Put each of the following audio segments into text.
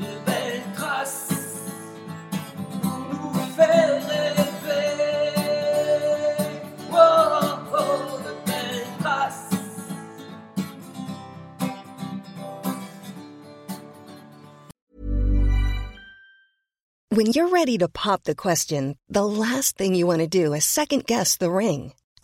de belles traces pour nous faire rêver. Oh, oh, de belles traces. When you're ready to pop the question, the last thing you want to do is second guess the ring.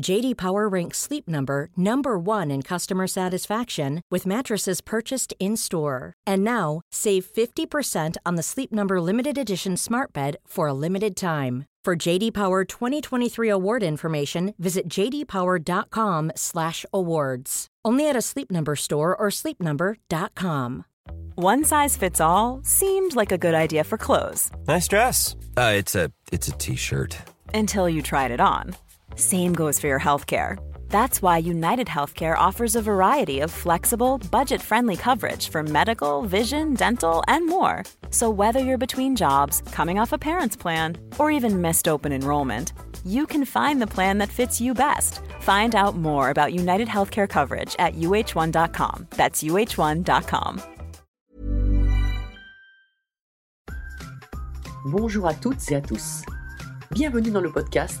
JD Power ranks Sleep Number number 1 in customer satisfaction with mattresses purchased in-store. And now, save 50% on the Sleep Number limited edition Smart Bed for a limited time. For JD Power 2023 award information, visit jdpower.com/awards. Only at a Sleep Number store or sleepnumber.com. One size fits all seemed like a good idea for clothes Nice dress. Uh, it's a it's a t-shirt. until you tried it on. Same goes for your healthcare. That's why United Healthcare offers a variety of flexible, budget friendly coverage for medical, vision, dental, and more. So, whether you're between jobs, coming off a parent's plan, or even missed open enrollment, you can find the plan that fits you best. Find out more about United Healthcare coverage at uh1.com. That's uh1.com. Bonjour à toutes et à tous. Bienvenue dans le podcast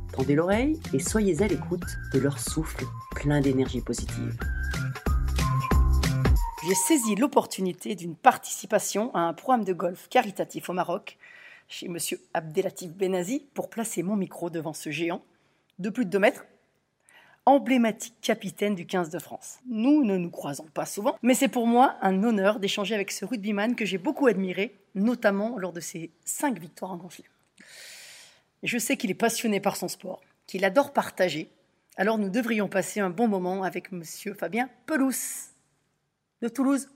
tendez l'oreille et soyez à l'écoute de leur souffle plein d'énergie positive. J'ai saisi l'opportunité d'une participation à un programme de golf caritatif au Maroc chez M. Abdelatif Benazi pour placer mon micro devant ce géant de plus de 2 mètres, emblématique capitaine du 15 de France. Nous ne nous croisons pas souvent, mais c'est pour moi un honneur d'échanger avec ce rugbyman que j'ai beaucoup admiré, notamment lors de ses 5 victoires en Grand. Je sais qu'il est passionné par son sport, qu'il adore partager, alors nous devrions passer un bon moment avec M. Fabien Pelous de Toulouse,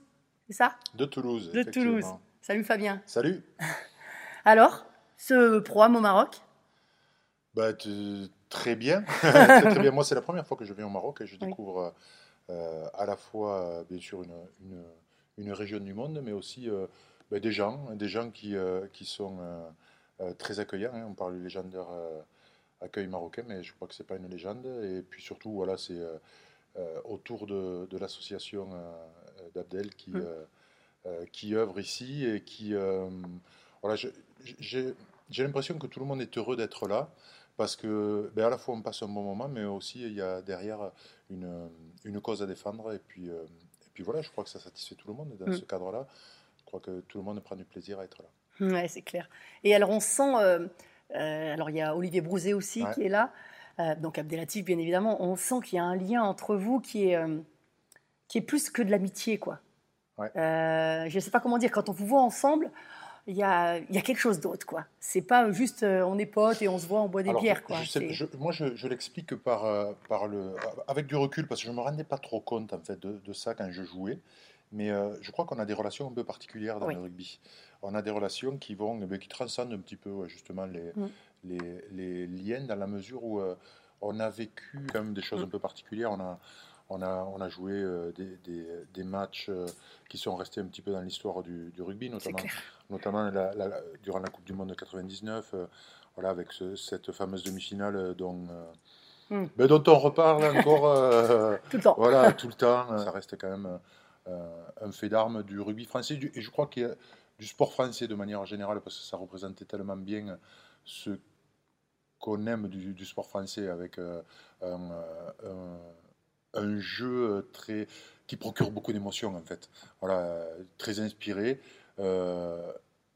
c'est ça? De Toulouse. De. Toulouse. Salut Fabien. Salut. Alors, ce programme au Maroc? Bah, très bien. très, très bien. Moi, c'est la première fois que je viens au Maroc et je Oui. découvre euh, à la fois, euh, bien sûr, une, une, une région du monde, mais aussi euh, bah, des gens, des gens qui, euh, qui sont très accueillants. hein. On parle du légendaire euh, accueil marocain, mais je crois que c'est pas une légende. Et puis surtout, voilà, c'est euh, euh, autour de, de l'association euh, d'Abdel qui, Mm. euh, euh, qui œuvre ici et qui, euh, voilà, j'ai l'impression que tout le monde est heureux d'être là parce que ben, à la fois on passe un bon moment, mais aussi il y a derrière une, une cause à défendre. Et puis, euh, et puis voilà, je crois que ça satisfait tout le monde. Dans Mm. ce cadre-là, je crois que tout le monde prend du plaisir à être là. Ouais, c'est clair. Et alors, on sent. euh, euh, alors, il y a Olivier Brouzet aussi Ouais. qui est là. euh, donc, Abdelatif, bien évidemment. On sent qu'il y a un lien entre vous qui est, qui est plus que de l'amitié, quoi. Ouais. Je ne sais pas comment dire. Quand on vous voit ensemble, il y y a quelque chose d'autre, quoi. C'est pas juste on est potes et on se voit, on boit des Alors, bières, quoi. je sais- C'est- je- moi, je, je l'explique par, par le, avec du recul, parce que je ne me rendais pas trop compte en fait, de, de ça quand je jouais. Mais je crois qu'on a des relations un peu particulières dans Oui. le rugby. On a des relations qui vont, eh qui transcendent un petit peu justement les, Mm. les, les liens dans la mesure où euh, on a vécu quand même des choses un peu particulières. On a, on a, on a joué euh, des, des- des matchs euh, qui sont restés un petit peu dans l'histoire du, du rugby, notamment notamment la- la- la- durant la Coupe du Monde de 99, euh, voilà, avec ce- cette fameuse demi-finale dont, euh, Mm. ben, dont on reparle encore euh, Tout le temps. voilà, tout le temps. Ça reste quand même un fait d'armes du rugby français. Et je crois qu'il y a du sport français de manière générale, parce que ça représentait tellement bien ce qu'on aime du, sport français avec euh, un, euh, un- jeu très, qui procure beaucoup d'émotions en fait. Voilà, euh, très inspiré. Euh,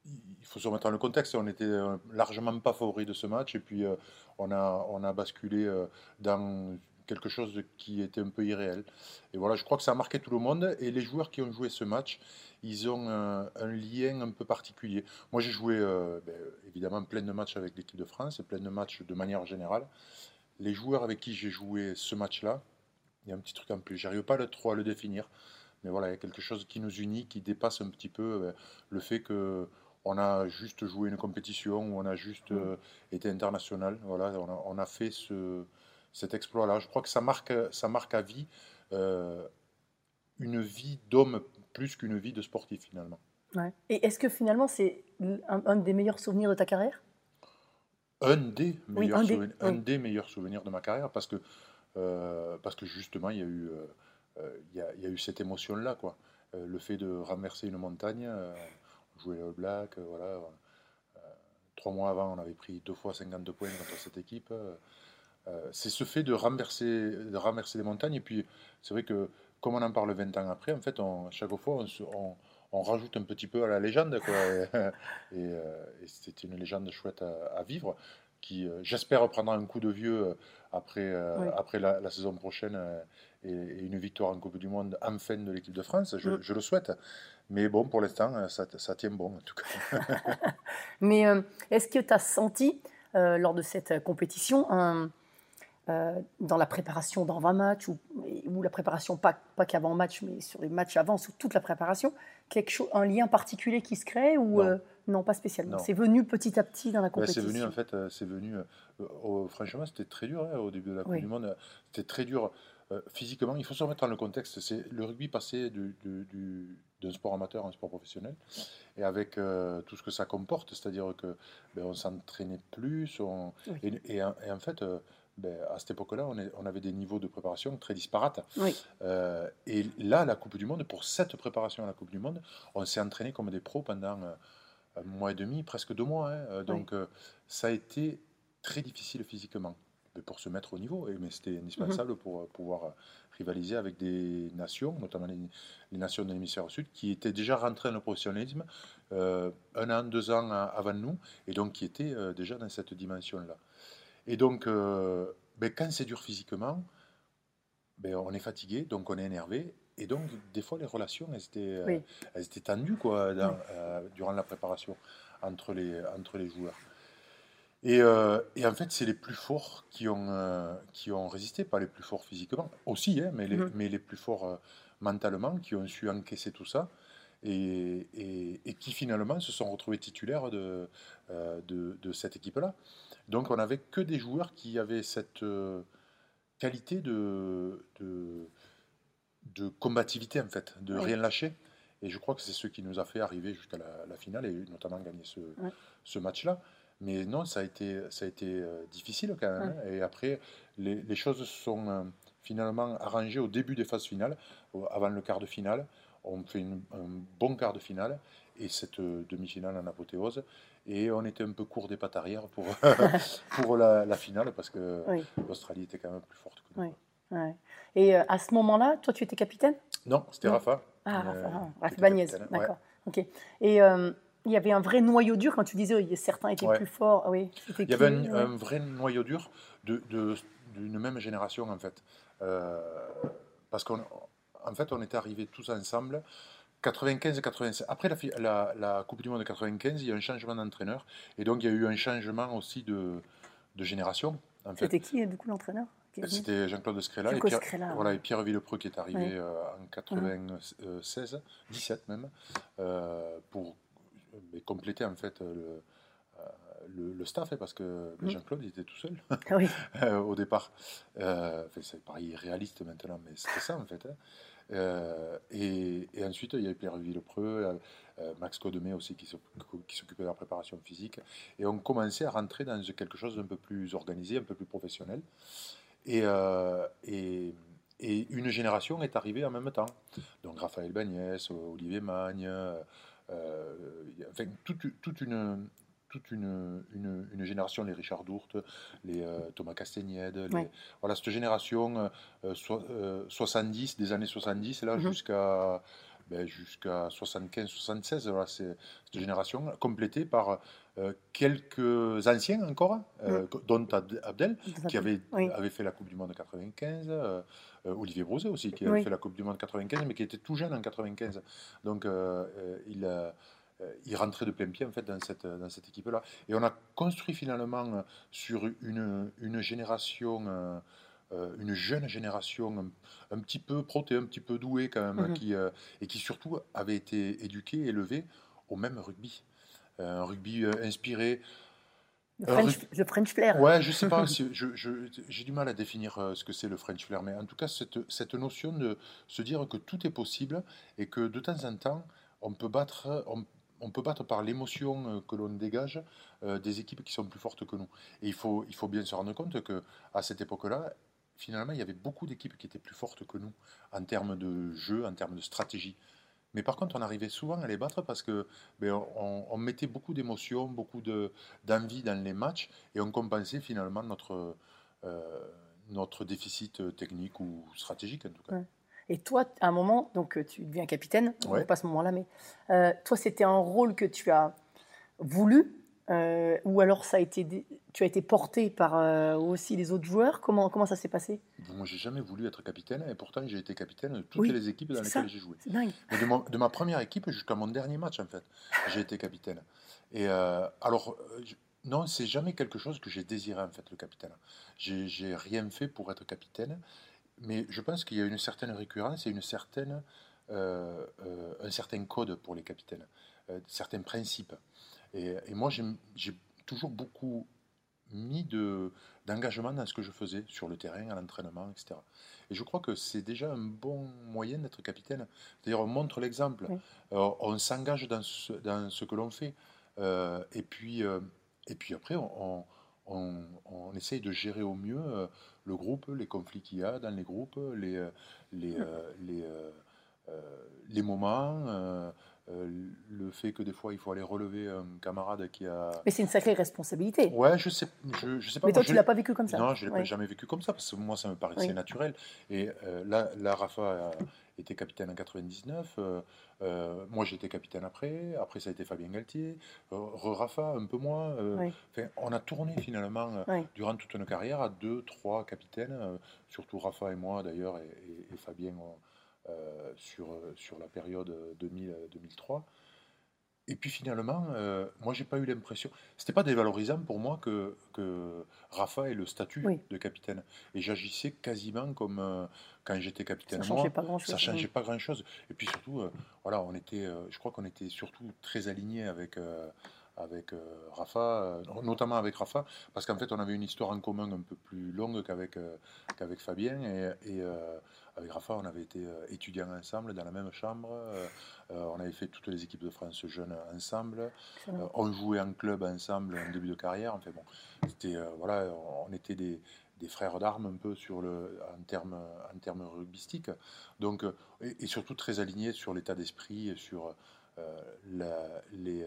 il faut se remettre dans le contexte, on était euh, largement pas favori de ce match et puis euh, on, a, on a basculé euh, dans quelque chose qui était un peu irréel. Et voilà, je crois que ça a marqué tout le monde et les joueurs qui ont joué ce match, ils ont un, un lien un peu particulier. Moi j'ai joué euh, ben, évidemment plein de matchs avec l'équipe de France et plein de matchs de manière générale. Les joueurs avec qui j'ai joué ce match-là, il y a un petit truc en plus, j'arrive pas à le- trop à le définir. Mais voilà, il y a quelque chose qui nous unit, qui dépasse un petit peu euh, le fait que on a juste joué une compétition, ou on a juste euh, été international. Voilà, on a, on a fait ce, cet exploit-là. Je crois que ça marque, ça marque à vie euh, une vie d'homme plus qu'une vie de sportif finalement. Ouais. Et est-ce que finalement c'est un, un des meilleurs souvenirs de ta carrière? Un des meilleurs, un des, souvenirs, un oui. des meilleurs souvenirs de ma carrière parce que, euh, parce que justement il y a eu, euh, il y a, il y a eu cette émotion-là. quoi. Le fait de renverser une montagne, on jouait le Black, voilà. trois mois avant, on avait pris deux fois 52 points contre cette équipe. Euh, c'est ce fait de renverser, de renverser montagnes. Et puis, c'est vrai que, comme on en parle 20 ans après, en fait, on, chaque fois, on, se- on- on rajoute un petit peu à la légende. Quoi. Et, et, euh, et c'était une légende chouette à, à vivre, qui, euh, j'espère, prendra un coup de vieux après, Oui. après la, la saison prochaine et, et une victoire en Coupe du Monde enfin de l'équipe de France. Je, Mm. je le souhaite. Mais bon, pour l'instant, ça, ça tient bon, en tout cas. Mais est-ce que tu as senti, euh, lors de cette compétition, un- dans la préparation d'avant match, ou, ou la préparation, pas, pas qu'avant match, mais sur les matchs avant, sur toute la préparation, quelque chose, un lien particulier qui se crée ou Non. euh, non, pas spécialement? C'est venu petit à petit dans la compétition. c'est venu en fait, euh, c'est venu. euh, euh, franchement, c'était très dur hein, au début de la Coupe Oui. du Monde. euh, C'était très dur euh, physiquement. Il faut se remettre dans le contexte. C'est le rugby passé du, du- du- d'un sport amateur à un sport professionnel, et avec euh, tout ce que ça comporte, c'est-à-dire que ben, on s'entraînait plus, on- Oui. et, et en, et en fait. euh, ben, à cette époque-là, on, avait des niveaux de préparation très disparates. Oui. Euh, et là, la Coupe du Monde, pour cette préparation à la Coupe du Monde, on s'est entraîné comme des pros pendant euh, un mois et demi, presque deux mois. hein. Euh, Donc, ça a été très difficile physiquement pour se mettre au niveau. Et, mais c'était indispensable pour euh, pouvoir rivaliser avec des nations, notamment les, les nations de l'hémisphère sud, qui étaient déjà rentrées dans le professionnalisme euh, un an, deux ans avant nous, et donc qui étaient euh, déjà dans cette dimension-là. Et donc, euh, ben, quand c'est dur physiquement, ben, on est fatigué, donc on est énervé. Et donc, des fois, les relations, elles étaient, euh, Oui. elles étaient tendues quoi, dans- euh, durant la préparation entre les, entre les joueurs. Et, euh, et en fait, c'est les plus forts qui ont, euh, qui ont résisté, pas les plus forts physiquement, aussi, hein, mais, les, Mhm. mais les plus forts euh, mentalement, qui ont su encaisser tout ça, et, et- et qui finalement se sont retrouvés titulaires de, de, de cette équipe-là. Donc on n'avait que des joueurs qui avaient cette euh, qualité de, de, de combativité, en fait, de Oui. rien lâcher. Et je crois que c'est ce qui nous a fait arriver jusqu'à la, la finale et notamment gagner ce, ce match-là. Mais non, ça a été, ça a été euh, difficile quand même. hein. Et après, les, les choses se sont euh, finalement arrangées au début des phases finales, avant le quart de finale. On fait une- un bon quart de finale et cette demi-finale en apothéose. Et on était un peu court des pattes arrière pour, pour la, la finale parce que Oui. l'Australie était quand même plus forte que nous. Oui. Ouais. Et euh, à ce moment-là, toi, tu étais capitaine? Non, c'était. Rafa. Ah, Euh, Rafa, qui Rafa Bagnez, ouais. d'accord. Ok. Et euh, il y avait un vrai noyau dur quand tu disais oui, certains étaient Ouais. plus forts. Oui, Il y avait un, ouais. un vrai noyau dur de- de- d'une même génération en fait. Euh, parce qu'en en fait, on était arrivés tous ensemble. 95 et 96. Après la, la- la Coupe du Monde de 95, il y a eu un changement d'entraîneur. Et donc, il y a eu un changement aussi de, de génération. En fait. C'était qui, du coup, l'entraîneur C'était Jean-Claude Scrella et Pierre, Scrella, voilà, et Pierre Villepreux qui est arrivé euh, en 96, 17 même, euh, pour euh, compléter en fait le, le, le staff, hein, parce que ben. Jean-Claude il était tout seul Ah oui, au départ. Euh, enfin, c'est pareil réaliste maintenant, mais c'était ça en fait. hein. Euh, et, ensuite, il y avait Pierre Villepreux, euh, euh, Max Codemé aussi qui s'oc- qui s'occupait de la préparation physique. Et on commençait à rentrer dans quelque chose d'un peu plus organisé, un peu plus professionnel. Et, une génération est arrivée en même temps. Donc Raphaël Bagnès, Olivier Magne, enfin, toute une toute une, une, une génération, les Richard Dourte, les euh, Thomas Castagnède, les- Ouais. voilà, cette génération euh, so- euh, 70, des années 70, là, Mhm. jusqu'à ben, jusqu'à 75-76, voilà, c'est cette génération complétée par euh, quelques anciens encore, euh, dont Abd- Abdel, qui avait, Oui. avait fait la Coupe du Monde 95, euh, euh, Olivier Brosé aussi, qui avait Oui. fait la Coupe du Monde 95, mais qui était tout jeune en 95. Donc euh, euh, il, a- euh, il rentrait de plein pied en fait dans cette, dans cette équipe-là. Et on a construit finalement euh, sur une, une génération, euh, euh, une jeune génération un, un petit peu protée, un petit peu douée quand même, Mhm. qui, euh, et qui surtout avait été éduquée, élevée au même rugby. Euh, un rugby euh, inspiré, Le French, le French flair. Ouais, je sais pas, j'ai du mal à définir euh, ce que c'est le French flair, mais en tout cas, cette, cette notion de se dire que tout est possible et que de temps en temps, on peut battre, on, on peut battre par l'émotion euh, que l'on dégage euh, des équipes qui sont plus fortes que nous. Et il faut, il faut bien se rendre compte que à cette époque-là, finalement, il y avait beaucoup d'équipes qui étaient plus fortes que nous en termes de jeu, en termes de stratégie. Mais par contre, on arrivait souvent à les battre parce que ben, on, mettait beaucoup d'émotions, beaucoup de- d'envie dans les matchs et on compensait finalement notre, euh, notre déficit technique ou stratégique en tout cas. Et toi, à un moment, donc euh, tu deviens capitaine, Ouais. pas à ce moment-là, mais euh, toi, c'était un rôle que tu as voulu, euh, ou alors ça a été, tu as été porté par euh, aussi les autres joueurs? Comment, comment ça s'est passé? Bon, Moi, j'ai jamais voulu être capitaine et pourtant j'ai été capitaine de toutes Oui, les équipes dans lesquelles j'ai joué. Dingue. De, mon- de ma première équipe jusqu'à mon dernier match, en fait, j'ai été capitaine. Et alors, je- non, c'est jamais quelque chose que j'ai désiré, en fait, le capitaine. J'ai rien fait pour être capitaine, mais je pense qu'il y a une certaine récurrence et une certaine, euh, euh, un certain code pour les capitaines, euh, certains principes. Et, et moi, j'ai toujours beaucoup mis de- d'engagement dans ce que je faisais sur le terrain, à l'entraînement, etc. Et je crois que c'est déjà un bon moyen d'être capitaine. C'est-à-dire, on montre l'exemple, Oui. On s'engage dans ce, dans ce que l'on fait. Euh, et, puis, euh, et puis après, on, on, on essaye de gérer au mieux le groupe, les conflits qu'il y a dans les groupes, les, euh, les, euh, les, euh, les moments, le fait que des fois il faut aller relever un camarade qui a. Mais c'est une sacrée responsabilité. Ouais, je sais, je, je sais pas. mais moi, toi, je tu l'as pas vécu comme ça. non, je ne l'ai Ouais. jamais vécu comme ça, parce que moi, ça me paraissait Oui. naturel. Et euh, là, là, Rafa a été capitaine en 99. euh, euh, moi, j'étais capitaine après. Après, ça a été Fabien Galtier. euh, Re-Rafa, un peu moins. euh, Oui. on a tourné finalement euh, Oui. durant toute une carrière à deux, trois capitaines, euh, surtout Rafa et moi d'ailleurs, et, et- et Fabien euh, sur, euh, sur la période 2000-2003. Et puis finalement, euh, moi, j'ai pas eu l'impression. C'était pas dévalorisant pour moi que, que Rafa ait le statut Oui. de capitaine. Et j'agissais quasiment comme euh, quand j'étais capitaine. Ça moi. changeait pas grand-chose. Ça changeait oui. pas grand chose. Et puis surtout, euh, voilà, on était, euh, je crois qu'on était surtout très alignés avec, euh, avec euh, Rafa, euh, notamment avec Rafa, parce qu'en fait, on avait une histoire en commun un peu plus longue qu'avec euh, qu'avec Fabien. Et, et, euh, avec Rafa, on avait été euh, étudiants ensemble dans la même chambre. euh, euh, on avait fait toutes les équipes de France jeunes ensemble. Euh, on jouait en club ensemble en début de carrière. Enfin bon, c'était euh, voilà, on était des, des frères d'armes un peu sur le en termes en termes rugbystiques. Donc et, et surtout très alignés sur l'état d'esprit et sur euh, la- les,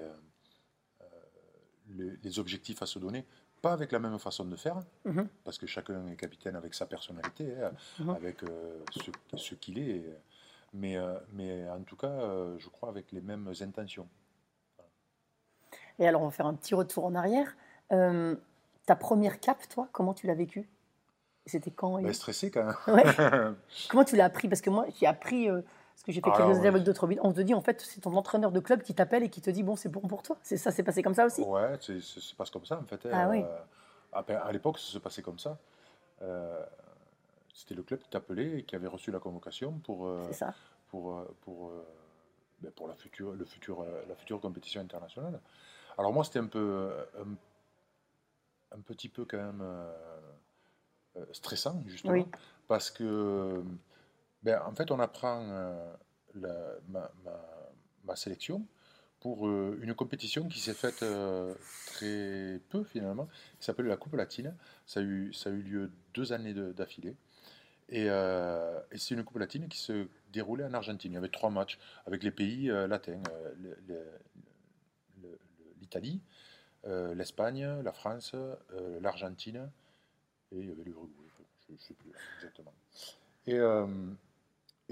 les les objectifs à se donner. Pas avec la même façon de faire, Mhm. parce que chacun est capitaine avec sa personnalité, hein, Mhm. avec euh, ce, ce qu'il est. mais, euh, mais en tout cas, euh, je crois avec les mêmes intentions. Et alors, on va faire un petit retour en arrière. Ta première cape, toi, comment tu l'as vécue? C'était quand Ben, stressé quand même. Ouais. Comment tu l'as appris? Parce que moi, j'ai appris, parce que j'ai fait Alors, quelques années avec d'autres villes, on te dit en fait, c'est ton entraîneur de club qui t'appelle et qui te dit bon, c'est bon pour toi. C'est ça, c'est passé comme ça aussi Ouais, c'est- c'est- ça se passe comme ça en fait. hein. Ah oui. Euh, à, à l'époque, ça se passait comme ça. Euh, C'était le club qui t'appelait et qui avait reçu la convocation pour, euh, C'est ça. pour, pour, ben, pour la, future, le futur, la future compétition internationale. Alors moi, c'était un peu un, un petit peu quand même stressant, justement, Oui. parce que ben, en fait, on apprend euh, ma, sélection pour euh, une compétition qui s'est faite euh, très peu finalement, qui s'appelle la Coupe latine. Ça a eu, lieu deux années d'affilée. Et, c'est une Coupe latine qui se déroulait en Argentine. Il y avait trois matchs avec les pays latins l'Italie, l'Espagne, la France, l'Argentine et il y avait l'Uruguay. Je ne sais plus exactement. Et,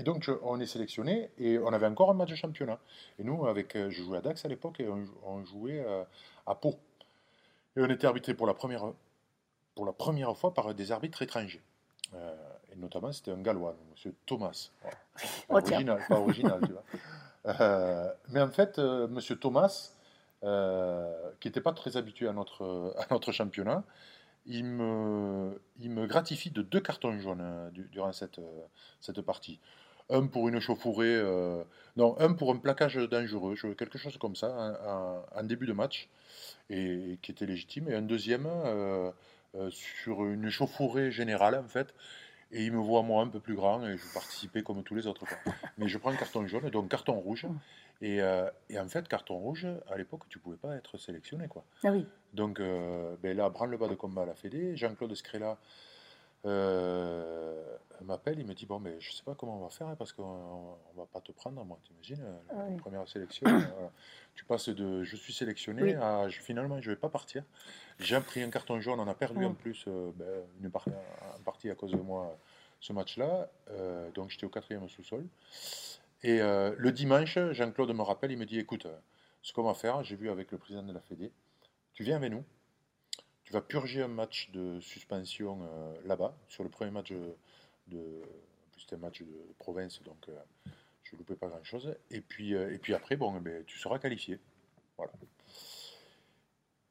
et donc, je- on est sélectionné et on avait encore un match de championnat. Et nous, avec, euh, je jouais à Dax à l'époque et on, jou- on jouait euh, à Pau. Et on était arbitré pour la première, pour la première fois par des arbitres étrangers. Euh, et notamment, c'était un Gallois, M. Thomas. Pas, Oh, tiens. original, pas original, tu vois. Euh, mais en fait, euh, M. Thomas, euh, qui n'était pas très habitué à notre, à notre championnat, il me, il me gratifie de deux cartons jaunes euh, du- durant cette, euh, cette partie. Un pour une chauffourée, euh, non, un pour un plaquage dangereux, quelque chose comme ça, en, début de match, et, qui était légitime, et un deuxième euh, euh, sur une chauffourée générale, en fait, et il me voit moi un peu plus grand, et je participais comme tous les autres. quoi. Mais je prends un carton jaune, donc carton rouge, et, euh, et en fait, carton rouge, à l'époque, tu pouvais pas être sélectionné, quoi. Ah oui. Donc ben là, branle-bas de combat à la Fédé. Jean-Claude Scrella euh, m'appelle, il me dit Bon, mais je sais pas comment on va faire hein, parce qu'on on va pas te prendre, moi, t'imagines euh, La Ah oui. première sélection, euh, voilà. tu passes de je suis sélectionné Oui. à je- finalement je vais pas partir. J'ai pris un carton jaune, on a perdu en plus euh, ben, une par- partie à cause de moi ce match-là. Euh, donc j'étais au quatrième sous-sol. Et le dimanche, Jean-Claude me rappelle, il me dit Écoute, ce qu'on va faire, j'ai vu avec le président de la Fédé, tu viens avec nous, tu vas purger un match de suspension euh, là-bas, sur le premier match de. en plus, c'était un match de province, donc euh, je ne loupais pas grand-chose. Et puis, euh, et puis après, bon, eh ben, tu seras qualifié. Voilà.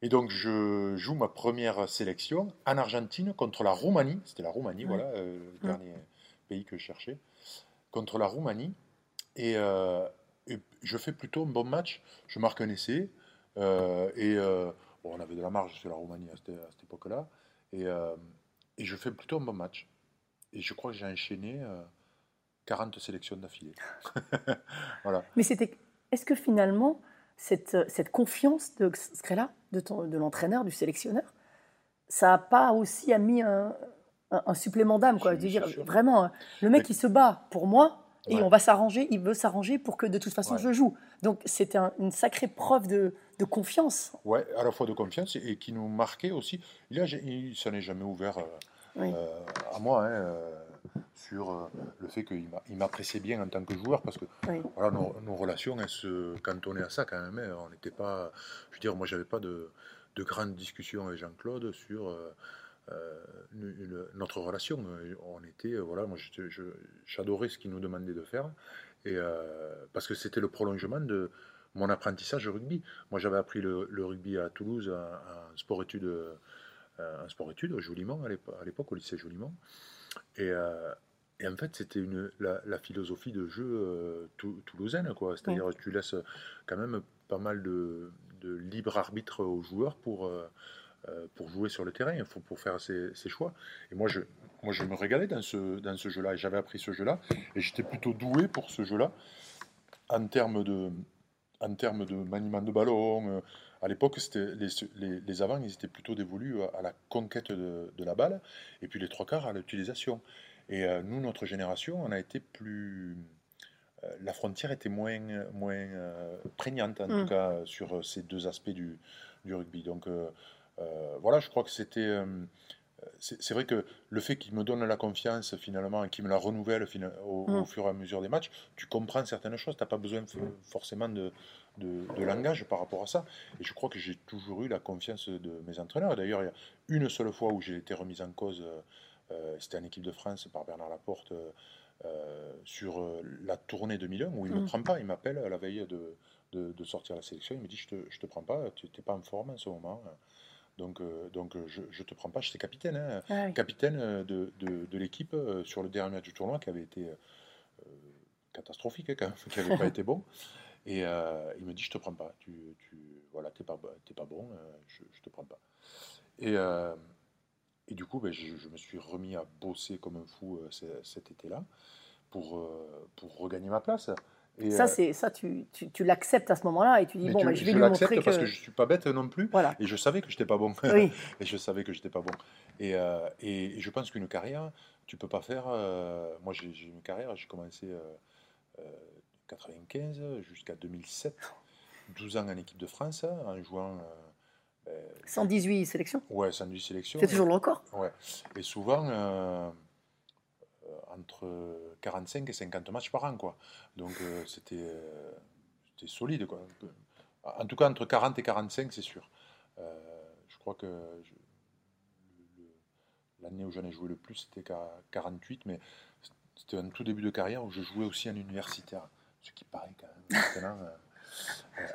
Et donc, je joue ma première sélection en Argentine contre la Roumanie. C'était la Roumanie, voilà, le dernier pays que je cherchais. Contre la Roumanie. Et, et je fais plutôt un bon match. Je marque un essai. et bon, on avait de la marge sur la Roumanie à cette, à cette époque-là. Et, euh, et je fais plutôt un bon match. Et je crois que j'ai enchaîné euh, 40 sélections d'affilée. voilà. Mais c'était. Est-ce que finalement, cette, cette confiance de Scrella, de, ton- de l'entraîneur, du sélectionneur, ça n'a pas aussi mis un, un- un supplément d'âme, quoi? Dire, sûr. vraiment, hein, le mec, Mais- il se bat pour moi et Ouais. on va s'arranger, il veut s'arranger pour que de toute façon Ouais. je joue. Donc c'était un- une sacrée preuve de, de confiance. Ouais, à la fois de confiance et, et qui nous marquait aussi. Il a, il s'en est jamais ouvert euh, Oui. euh, à moi hein, euh, sur le fait qu'il m'a- il m'appréciait bien en tant que joueur parce que Oui. voilà, nos, nos relations elles se cantonnaient à ça quand même. hein. On n'était pas, je veux dire, moi j'avais pas de, de grandes discussions avec Jean-Claude sur une- une- notre relation. On était, euh, voilà, moi j'adorais ce qu'il nous demandait de faire et euh, parce que c'était le prolongement de mon apprentissage au rugby. Moi, j'avais appris le, le rugby à Toulouse en, sport-études, euh, en sport-études, au Jolimont, à l'épo- à l'époque, au lycée Jolimont. Et, euh, et en fait, c'était une, la, la philosophie de jeu euh, tou- toulousaine, quoi. C'est-à-dire que tu laisses quand même pas mal de, de libre arbitre aux joueurs pour, euh, euh, pour jouer sur le terrain, pour faire ses, ses choix. Et moi, je, moi, je me régalais dans ce, dans ce jeu-là. Et j'avais appris ce jeu-là. Et j'étais plutôt doué pour ce jeu-là en termes de, en termes de maniement de ballon. euh, à l'époque, les, les, les avants, ils étaient plutôt dévolus à la conquête de, de la balle, et puis les trois quarts à l'utilisation. Et euh, nous, notre génération, on a été plus. euh, la frontière était moins, moins euh, prégnante, en Mm. tout cas, sur euh, ces deux aspects du, du rugby. Donc, euh, euh, voilà, je crois que c'était. euh, c'est vrai que le fait qu'il me donne la confiance finalement et qu'il me la renouvelle au, au Mm. fur et à mesure des matchs, tu comprends certaines choses. Tu n'as pas besoin forcément de, de, de langage par rapport à ça. Et je crois que j'ai toujours eu la confiance de mes entraîneurs. D'ailleurs, il y a une seule fois où j'ai été remise en cause, euh, euh, c'était en équipe de France par Bernard Laporte euh, euh, sur euh, la tournée 2001 où il ne me Mm. prend pas. Il m'appelle à la veille de, de, de sortir la sélection. Il me dit Je ne te, je te prends pas, tu n'es pas en forme en ce moment. Donc, euh, donc euh, je ne te prends pas. J'étais capitaine. hein Ah oui. capitaine euh, de, de, de l'équipe sur le dernier match du tournoi qui avait été euh, catastrophique, hein, qui n'avait pas été bon. Et euh, il me dit, je te prends pas, tu, tu voilà, t'es pas, t'es pas bon, je, je te prends pas. Et, et du coup, ben, je, je me suis remis à bosser comme un fou ce- cet été-là pour, pour regagner ma place. Et, Ça, euh, c'est ça, tu, tu, tu l'acceptes à ce moment-là et tu dis mais bon, tu- bah, je vais lui montrer que. parce que je suis pas bête non plus. Voilà. Et je savais que j'étais pas bon. Oui. et je savais que j'étais pas bon. Et, euh, et, et je pense qu'une carrière, tu peux pas faire. euh, moi, j'ai une carrière, j'ai commencé euh, euh, 95 jusqu'à 2007, 12 ans en équipe de France, en jouant. euh, ben, 118 sélections. ouais, 110 sélections. C'est toujours le record. Ouais. Et souvent, euh, euh, entre 45 et 50 matchs par an, quoi. Donc, euh, c'était euh, c'était solide, quoi. En tout cas, entre 40 et 45, c'est sûr. Euh, je crois que l'année où j'en ai joué le plus, c'était qu'à 48, mais c'était un tout début de carrière où je jouais aussi en universitaire. Ce qui paraît quand même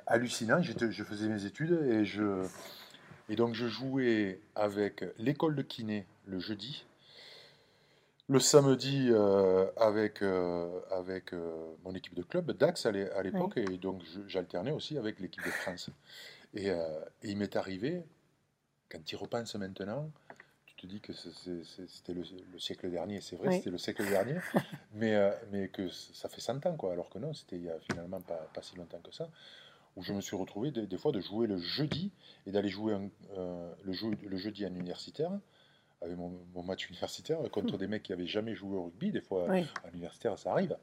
hallucinant. Je faisais mes études et je, et donc je jouais avec l'école de kiné le jeudi, le samedi euh, avec, euh, avec euh, mon équipe de club, Dax à l'é- à l'époque, et donc j'alternais aussi avec l'équipe de France. Et, et il m'est arrivé, quand tu y repenses maintenant, tu te dis que c'était le, le siècle dernier, c'est vrai, Oui. c'était le siècle dernier, mais, mais que ça fait 100 ans, quoi, alors que non, c'était il y a finalement pas, pas si longtemps que ça où je me suis retrouvé des, des fois de jouer le jeudi et d'aller jouer un- le, jeu- le jeudi en universitaire, avec mon, mon match universitaire, contre des mecs qui n'avaient jamais joué au rugby. Des fois, Oui. en universitaire, ça arrive.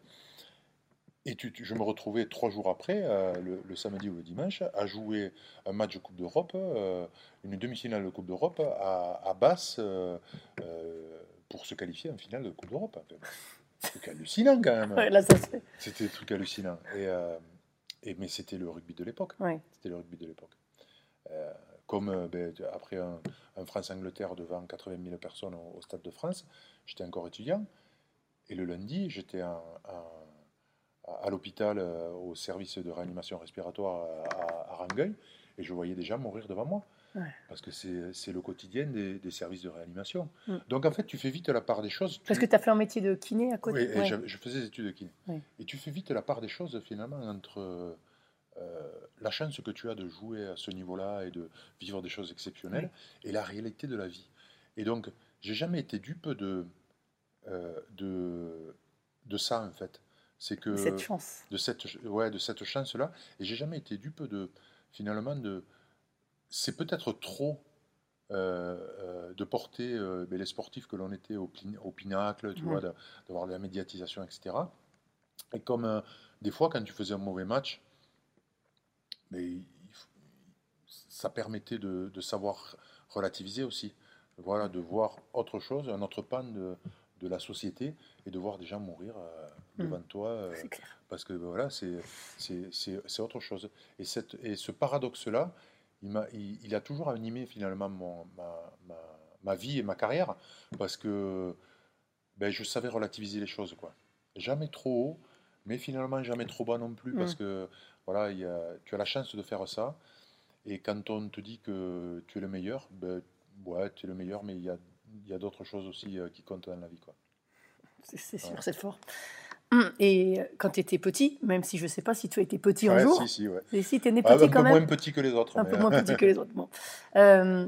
Et tu- tu- je me retrouvais trois jours après, euh, le, le samedi ou le dimanche, à jouer un match de Coupe d'Europe, euh, une demi-finale de Coupe d'Europe à, à Basse euh, euh, pour se qualifier en finale de Coupe d'Europe. C'est un truc hallucinant quand même. Ouais. C'était des trucs hallucinants. Et, euh, et, mais c'était le rugby de l'époque. Ouais. C'était le rugby de l'époque. Euh, comme euh, ben, après un, un France-Angleterre devant 80 000 personnes au, au Stade de France, j'étais encore étudiant. Et le lundi, j'étais à, à l'hôpital, euh, au service de réanimation respiratoire à, à Rangueil, et je voyais des gens mourir devant moi. Ouais. Parce que c'est le quotidien des, des services de réanimation. Mm. Donc en fait, tu fais vite la part des choses. Parce que tu as fait un métier de kiné à côté. oui, Ouais. j'avais- je faisais des études de kiné. Et tu fais vite la part des choses finalement entre euh, la chance que tu as de jouer à ce niveau-là et de vivre des choses exceptionnelles et la réalité de la vie. Et donc, j'ai jamais été dupe de, euh, de, de ça en fait. C'est que Cette chance. de cette, ouais, de cette chance-là. Et j'ai jamais été dupe de, finalement, de. C'est peut-être trop euh, euh, de porter euh, ben, les sportifs que l'on était au, pin- au pinacle, tu vois, de- d'avoir de la médiatisation, etc. Et comme euh, des fois, quand tu faisais un mauvais match, ben, f- ça permettait de, de savoir relativiser aussi. Voilà, de voir autre chose, un autre pan de, de la société et de voir des gens mourir euh, devant toi. euh, parce que voilà, c'est autre chose. Et, cette, et ce paradoxe-là, il, il, il a toujours animé finalement mon, ma, ma, ma vie et ma carrière, parce que ben, je savais relativiser les choses. Quoi. Jamais trop haut, mais finalement jamais trop bas non plus, parce Mm. que voilà, il y a, tu as la chance de faire ça. Et quand on te dit que tu es le meilleur, ben, ouais, tu es le meilleur, mais il y a, d'autres choses aussi euh, qui comptent dans la vie. Quoi. C'est sûr, Ouais. c'est fort. Hum, Et euh, quand tu étais petit, même si je ne sais pas si tu as été petit un Ouais, jour, si, si, ouais. et si tu es né Ah, petit un quand peu même, moins petit que les autres. un mais- peu moins petit que les autres. Bon. Euh,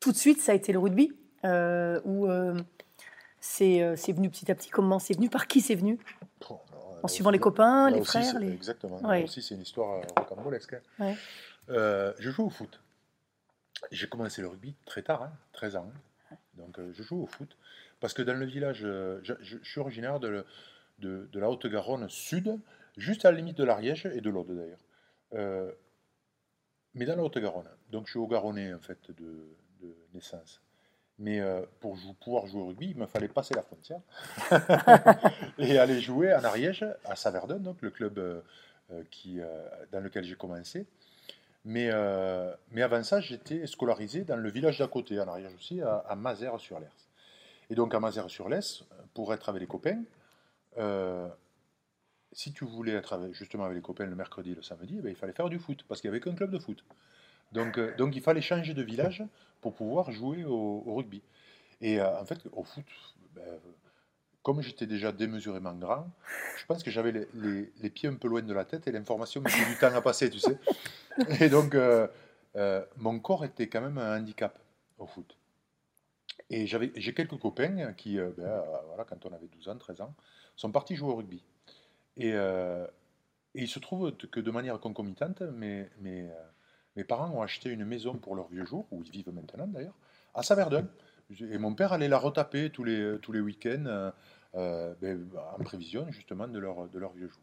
tout de suite, ça a été le rugby, euh, où euh, c'est euh, c'est venu petit à petit. Comment c'est venu? Par qui c'est venu? En suivant les copains, les frères les... Exactement. Là aussi, c'est une histoire euh, rocambolesque. hein. Euh, je joue au foot. J'ai commencé le rugby très tard, hein, 13 ans. Donc, euh, je joue au foot. Parce que dans le village, euh, je, je- je suis originaire de, de- de la Haute-Garonne sud, juste à la limite de l'Ariège et de l'Aude d'ailleurs. Mais dans la Haute-Garonne. Donc, je suis au Garonnais, en fait, de, de naissance. Mais euh, pour jou- pouvoir jouer au rugby, il me fallait passer la frontière et aller jouer en Ariège, à Saverdun, donc le club euh, euh, qui, euh, dans lequel j'ai commencé. Mais, mais avant ça, j'étais scolarisé dans le village d'à côté, en Ariège aussi, à, à Mazères-sur-Lers. Et donc à Mazères-sur-Lers, pour être avec les copains, si tu voulais être avec- justement avec les copains le mercredi et le samedi, eh ben, il fallait faire du foot, parce qu'il n'y avait qu'un club de foot. Donc, euh, donc il fallait changer de village pour pouvoir jouer au, au rugby. Et euh, en fait, au foot, ben, comme j'étais déjà démesurément grand, je pense que j'avais les, les- les pieds un peu loin de la tête et l'information mettait du temps à passer, tu sais. Et donc, euh, mon corps était quand même un handicap au foot. Et j'ai quelques copains qui, ben, voilà, quand on avait 12 ans, 13 ans, sont partis jouer au rugby. Et, euh, Et il se trouve que de manière concomitante, mes, mes, euh, mes parents ont acheté une maison pour leur vieux jour, où ils vivent maintenant d'ailleurs, à Saverdun. Et mon père allait la retaper tous les, tous les week-ends euh, euh, ben, en prévision justement de leur, de leur vieux jour.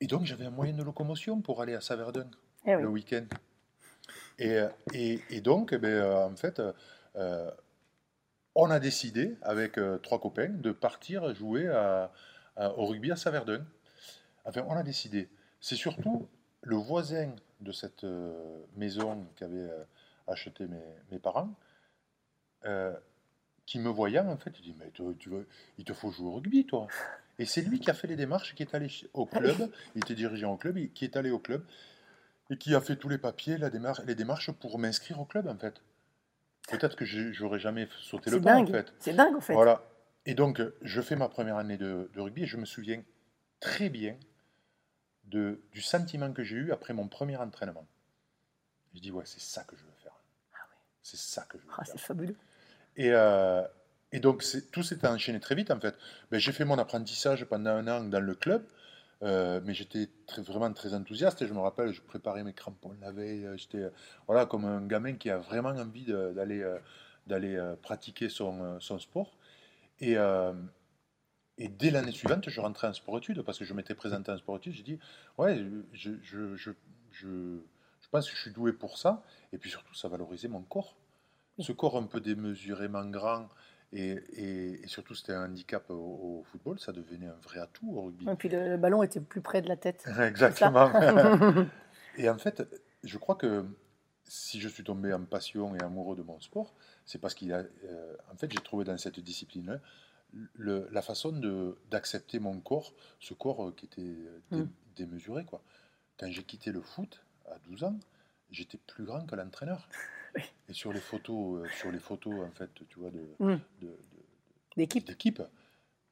Et donc j'avais un moyen de locomotion pour aller à Saverdun Eh oui. le week-end. Et, euh, et, et donc, eh ben, euh, en fait, euh, on a décidé, avec euh, trois copains, de partir jouer à- à- au rugby à Saverdun. Enfin, on a décidé. C'est surtout le voisin de cette euh, maison qu'avaient euh, acheté mes, mes parents, euh, qui me voyant, en fait, il dit, mais tu, tu veux, il te faut jouer au rugby, toi. Et c'est lui qui a fait les démarches, qui est allé au club, il était dirigeant au club, qui est allé au club, et qui a fait tous les papiers, la démarche, les démarches pour m'inscrire au club, en fait. Peut-être que j'aurais jamais sauté le pas, en fait. C'est dingue, en fait. Voilà. Et donc, je fais ma première année de, de rugby et je me souviens très bien de, du sentiment que j'ai eu après mon premier entraînement. Je dis, ouais, c'est ça que je veux faire. C'est ça que je veux Ah, faire. c'est fabuleux. Et, euh, et donc, tout s'est enchaîné très vite, en fait. Ben, j'ai fait mon apprentissage pendant un an dans le club, euh, mais j'étais très- vraiment très enthousiaste. Et je me rappelle, je préparais mes crampons la veille. euh, J'étais euh, voilà, comme un gamin qui a vraiment envie d'aller d'aller pratiquer son, son sport. Et, et dès l'année suivante, je rentrais en sport-études parce que je m'étais présenté en sport-études. J'ai dit, ouais, je, je, je, je, je pense que je suis doué pour ça. Et puis surtout, ça valorisait mon corps. Ce corps un peu démesurément grand et, et, et surtout c'était un handicap au, au football, ça devenait un vrai atout au rugby. Et puis le, le ballon était plus près de la tête. Exactement. Et en fait, je crois que si je suis tombé en passion et amoureux de mon sport, c'est parce qu'il a, euh, en fait, j'ai trouvé dans cette discipline le, la façon d'accepter mon corps, ce corps euh, qui était euh, dé- Mm. démesuré quoi. Quand j'ai quitté le foot à 12 ans, j'étais plus grand que l'entraîneur. Et sur les photos, euh, sur les photos en fait, tu vois de, Mm. de- de- D'équipe. d'équipe,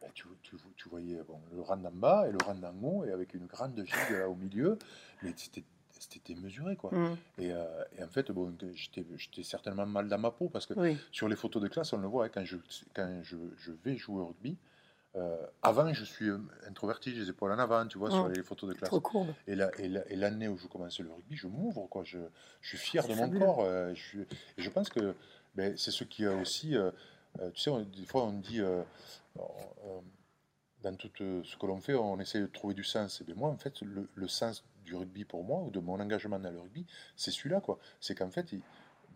ben, tu, tu- tu voyais bon, le rang d'en bas et le rang d'en haut, et avec une grande gigue là, au milieu, mais c'était c'était démesuré quoi. Mm. Et, euh, et en fait, bon, j'étais certainement mal dans ma peau parce que Oui. sur les photos de classe, on le voit, hein, quand, je, quand je, je vais jouer au rugby, euh, avant je suis euh, introverti, j'ai les épaules en avant, tu vois, sur Mm. les photos de classe. Trop courbe. Et la- et la- et l'année où je commence le rugby, je m'ouvre, quoi. Je, je suis fier de mon corps. euh, je, et je pense que ben, c'est ce qui a aussi. tu sais, on- des fois, on dit. dans tout ce que l'on fait, on essaie de trouver du sens. Et bien moi, en fait, le, le sens du rugby pour moi, ou de mon engagement dans le rugby, c'est celui-là, quoi. C'est qu'en fait, il-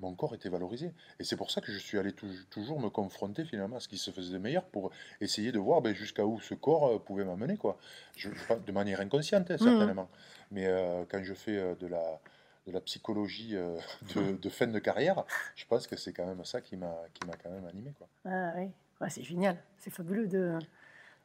mon corps était valorisé. Et c'est pour ça que je suis allé tou- toujours me confronter finalement à ce qui se faisait de meilleur pour essayer de voir ben, jusqu'à où ce corps euh, pouvait m'amener, quoi. Je, de manière inconsciente, hein, certainement. Mais euh, quand je fais euh, de la de la psychologie euh, de, de fin de carrière, je pense que c'est quand même ça qui m'a qui m'a quand même animé, quoi. Ah, oui. Ouais, c'est génial. C'est fabuleux de,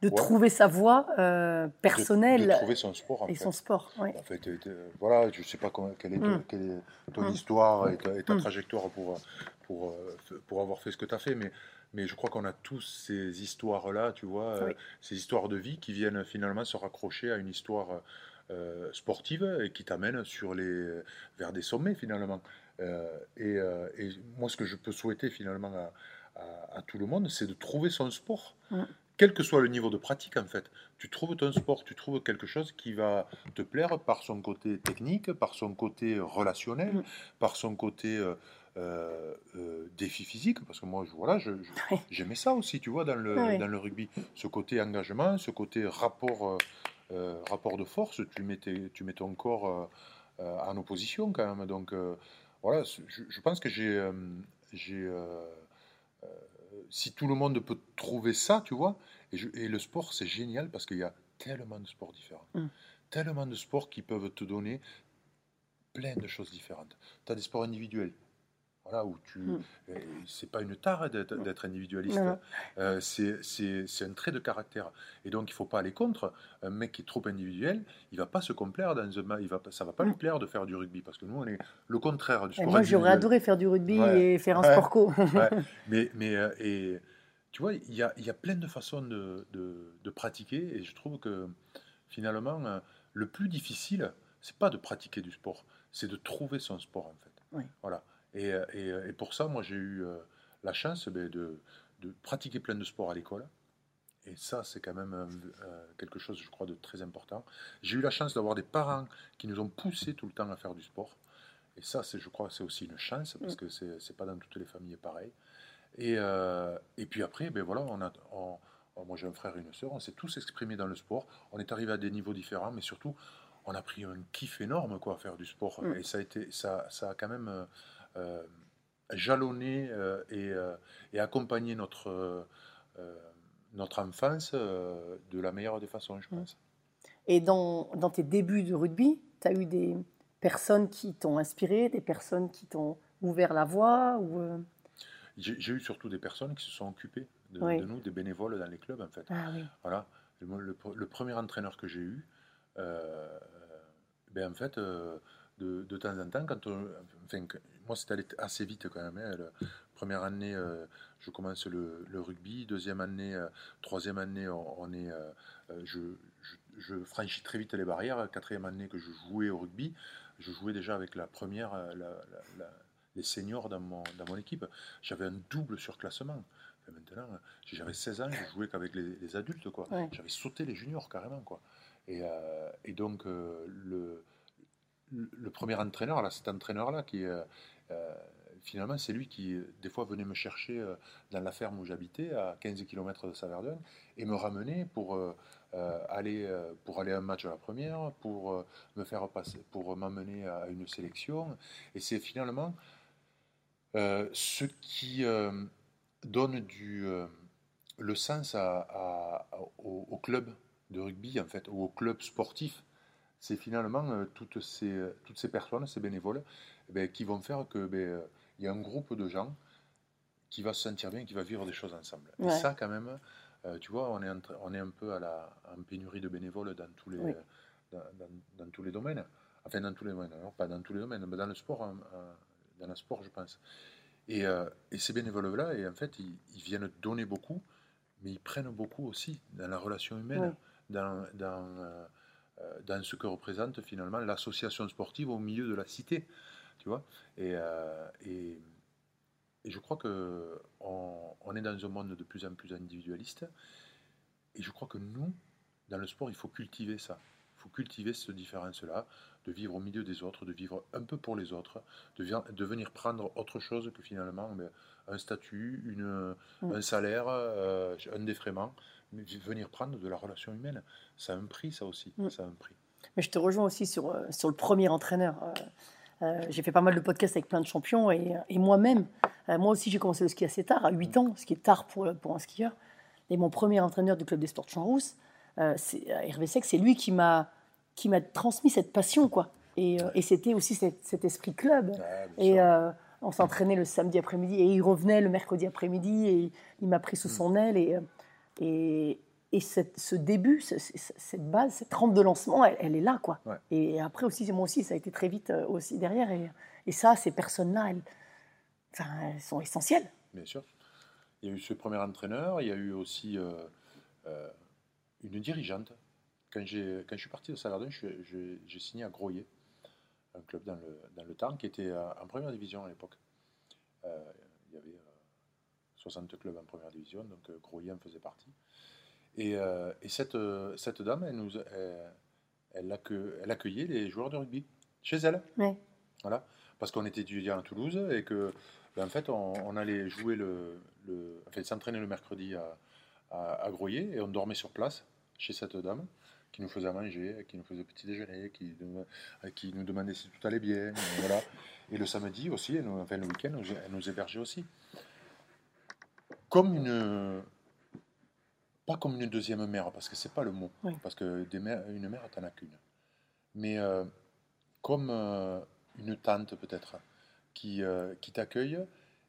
de Ouais. trouver sa voie euh, personnelle de, trouver son sport, en et fait. son sport. oui. En fait, euh, voilà, je sais pas comment- quelle est, ton- Mm. quelle est ton Mm. histoire et ta, et ta Mm. trajectoire pour, pour, euh, pour avoir fait ce que tu as fait, mais, mais je crois qu'on a tous ces histoires-là, tu vois, euh, ces histoires de vie qui viennent finalement se raccrocher à une histoire euh, sportive et qui t'amènent sur les, vers des sommets finalement. Euh, et, et moi, ce que je peux souhaiter finalement à, à- à tout le monde, c'est de trouver son sport. Quel que soit le niveau de pratique, en fait, tu trouves ton sport, tu trouves quelque chose qui va te plaire par son côté technique, par son côté relationnel, Mm. par son côté euh, euh, euh, défi physique, parce que moi, je, voilà, je- j'aimais ça aussi, tu vois, dans le, Oui. dans le rugby, ce côté engagement, ce côté rapport, euh, euh, rapport de force, tu mets, tes- tu mets ton corps euh, euh, en opposition quand même, donc euh, voilà, je, pense que j'ai, euh, j'ai, euh, euh, si tout le monde peut trouver ça, tu vois, et, je- et le sport, c'est génial parce qu'il y a tellement de sports différents. Mm. Tellement de sports qui peuvent te donner plein de choses différentes. Tu as des sports individuels. Voilà, où tu. Mm. et C'est pas une tare d'être individualiste. Euh, c'est- un trait de caractère. Et donc, il faut pas aller contre. Un mec qui est trop individuel, il va pas se complaire dans un. Il va, pas- ça va pas lui Mm. plaire de faire du rugby parce que nous, on est le contraire du Et sport moi, j'aurais adoré faire du rugby Ouais. et faire un Ouais. sport co. Ouais, mais, mais euh, et, tu vois, il y a, y a plein de façons de, de- de pratiquer et je trouve que finalement, euh, le plus difficile, c'est pas de pratiquer du sport, c'est de trouver son sport en fait. Voilà. Et, euh, et, euh, et pour ça, moi, j'ai eu euh, la chance ben, de, de pratiquer plein de sports à l'école et ça, c'est quand même euh, quelque chose, je crois, de très important. J'ai eu la chance d'avoir des parents qui nous ont poussé tout le temps à faire du sport. Et ça, c'est, je crois, c'est aussi une chance parce que c'est, c'est pas dans toutes les familles pareil. Et, euh, et puis après, ben voilà, on a, on- on- moi j'ai un frère et une sœur, on s'est tous exprimés dans le sport. On est arrivé à des niveaux différents, mais surtout, on a pris un kiff énorme quoi, à faire du sport. Mm. Et ça a, été, ça, ça a quand même euh, euh, jalonné euh, et, euh, et accompagné notre, notre enfance de la meilleure des façons, je Mm. pense. Et dans, dans tes débuts de rugby, tu as eu des personnes qui t'ont inspiré, des personnes qui t'ont ouvert la voie ou, J'ai eu surtout des personnes qui se sont occupées de, Oui. de nous, des bénévoles dans les clubs en fait. Ah oui. Voilà. Le, le- le premier entraîneur que j'ai eu, euh, ben en fait, euh, de, de temps en temps, quand on- enfin, moi c'était allé assez vite quand même. hein. Première année, euh, je commence le, le rugby. Deuxième année, euh, troisième année, on, on est, euh, je, je, je franchis très vite les barrières. Quatrième année que je jouais au rugby, je jouais déjà avec la première, la- la- la- les seniors dans mon, dans mon équipe. J'avais un double surclassement. Et maintenant, j'avais 16 ans, je jouais qu'avec les, les adultes, quoi. Ouais. J'avais sauté les juniors carrément, quoi. Et, et donc, le, le, premier entraîneur, là, cet entraîneur-là, qui euh, euh, finalement, c'est lui qui, euh, des fois, venait me chercher dans la ferme où j'habitais, à 15 km de Saverdun, et me ramener pour, aller, pour aller à un match à la première, pour me faire passer, pour m'amener à une sélection. Et c'est finalement ce qui donne du, le sens au, au club de rugby, en fait, ou au club sportif. C'est finalement euh, toutes, ces, toutes ces personnes, ces bénévoles, eh ben, qui vont faire que ben, euh, il y a un groupe de gens qui va se sentir bien, qui va vivre des choses ensemble. Ouais. Et ça, quand même, euh, tu vois, on est, on est un peu à la, en pénurie de bénévoles dans tous les, Oui. dans, dans- dans tous les domaines. Enfin, dans tous les domaines, alors, pas dans tous les domaines, mais dans le sport, hein, euh, dans le sport, je pense. Et, euh, et ces bénévoles-là, et en fait, ils, ils viennent donner beaucoup, mais ils prennent beaucoup aussi dans la relation humaine, dans, dans, euh, euh, dans ce que représente finalement l'association sportive au milieu de la cité, tu vois. Et, euh, et, et je crois que on, on est dans un monde de plus en plus individualiste, et je crois que nous, dans le sport, il faut cultiver ça. Il faut cultiver cette différence-là, de vivre au milieu des autres, de vivre un peu pour les autres, de, de venir prendre autre chose que finalement un statut, une, Mm. un salaire, euh, un défraiement, venir prendre de la relation humaine. Ça a un prix, ça aussi. Mm. Ça a un prix. Mais je te rejoins aussi sur, euh, sur le premier entraîneur. Euh, euh, j'ai fait pas mal de podcasts avec plein de champions et, et moi-même, euh, moi aussi j'ai commencé le ski assez tard, à 8 ans, ce qui est tard pour, pour un skieur. Et mon premier entraîneur du club des sports de Champs-Rousse, euh, c'est- Hervé Sec, c'est lui qui m'a qui m'a transmis cette passion quoi. Et, et c'était aussi cet, cet esprit club. Et on s'entraînait le samedi après-midi et il revenait le mercredi après-midi et il m'a pris Mm. sous son aile. Et, et, et cette- ce début, ce- ce- cette base, cette rampe de lancement, elle, elle est là. quoi. Ouais. Et après aussi, moi aussi, ça a été très vite euh, aussi derrière. Et, et ça, ces personnes-là, elles, enfin, elles sont essentielles. Bien sûr. Il y a eu ce premier entraîneur, il y a eu aussi euh, euh, une dirigeante. Quand, quand je suis parti de suis- j'ai, signé à Groyer, un club dans le, dans le Tarn qui était en première division à l'époque. Il y avait 60 clubs en première division, donc euh, Groyer en faisait partie. Et, euh, et cette, euh, cette dame, elle, nous, elle, elle, accue- elle accueillait les joueurs de rugby chez elle. Ouais. Voilà. Parce qu'on était étudiant à Toulouse et que, ben, en fait, on, on allait jouer le, le enfin, s'entraîner le mercredi à, à, à Groyer et on dormait sur place chez cette dame qui nous faisait à manger, qui nous faisait petit déjeuner, qui nous, qui nous demandait si tout allait bien, et voilà. Et le samedi aussi, elle nous- enfin le week-end, elle nous hébergeait aussi. Comme une, pas comme une deuxième mère, parce que c'est pas le mot, Oui. parce que des mères, une mère, t'en as qu'une. Mais euh, comme euh, une tante peut-être, qui, euh, qui t'accueille,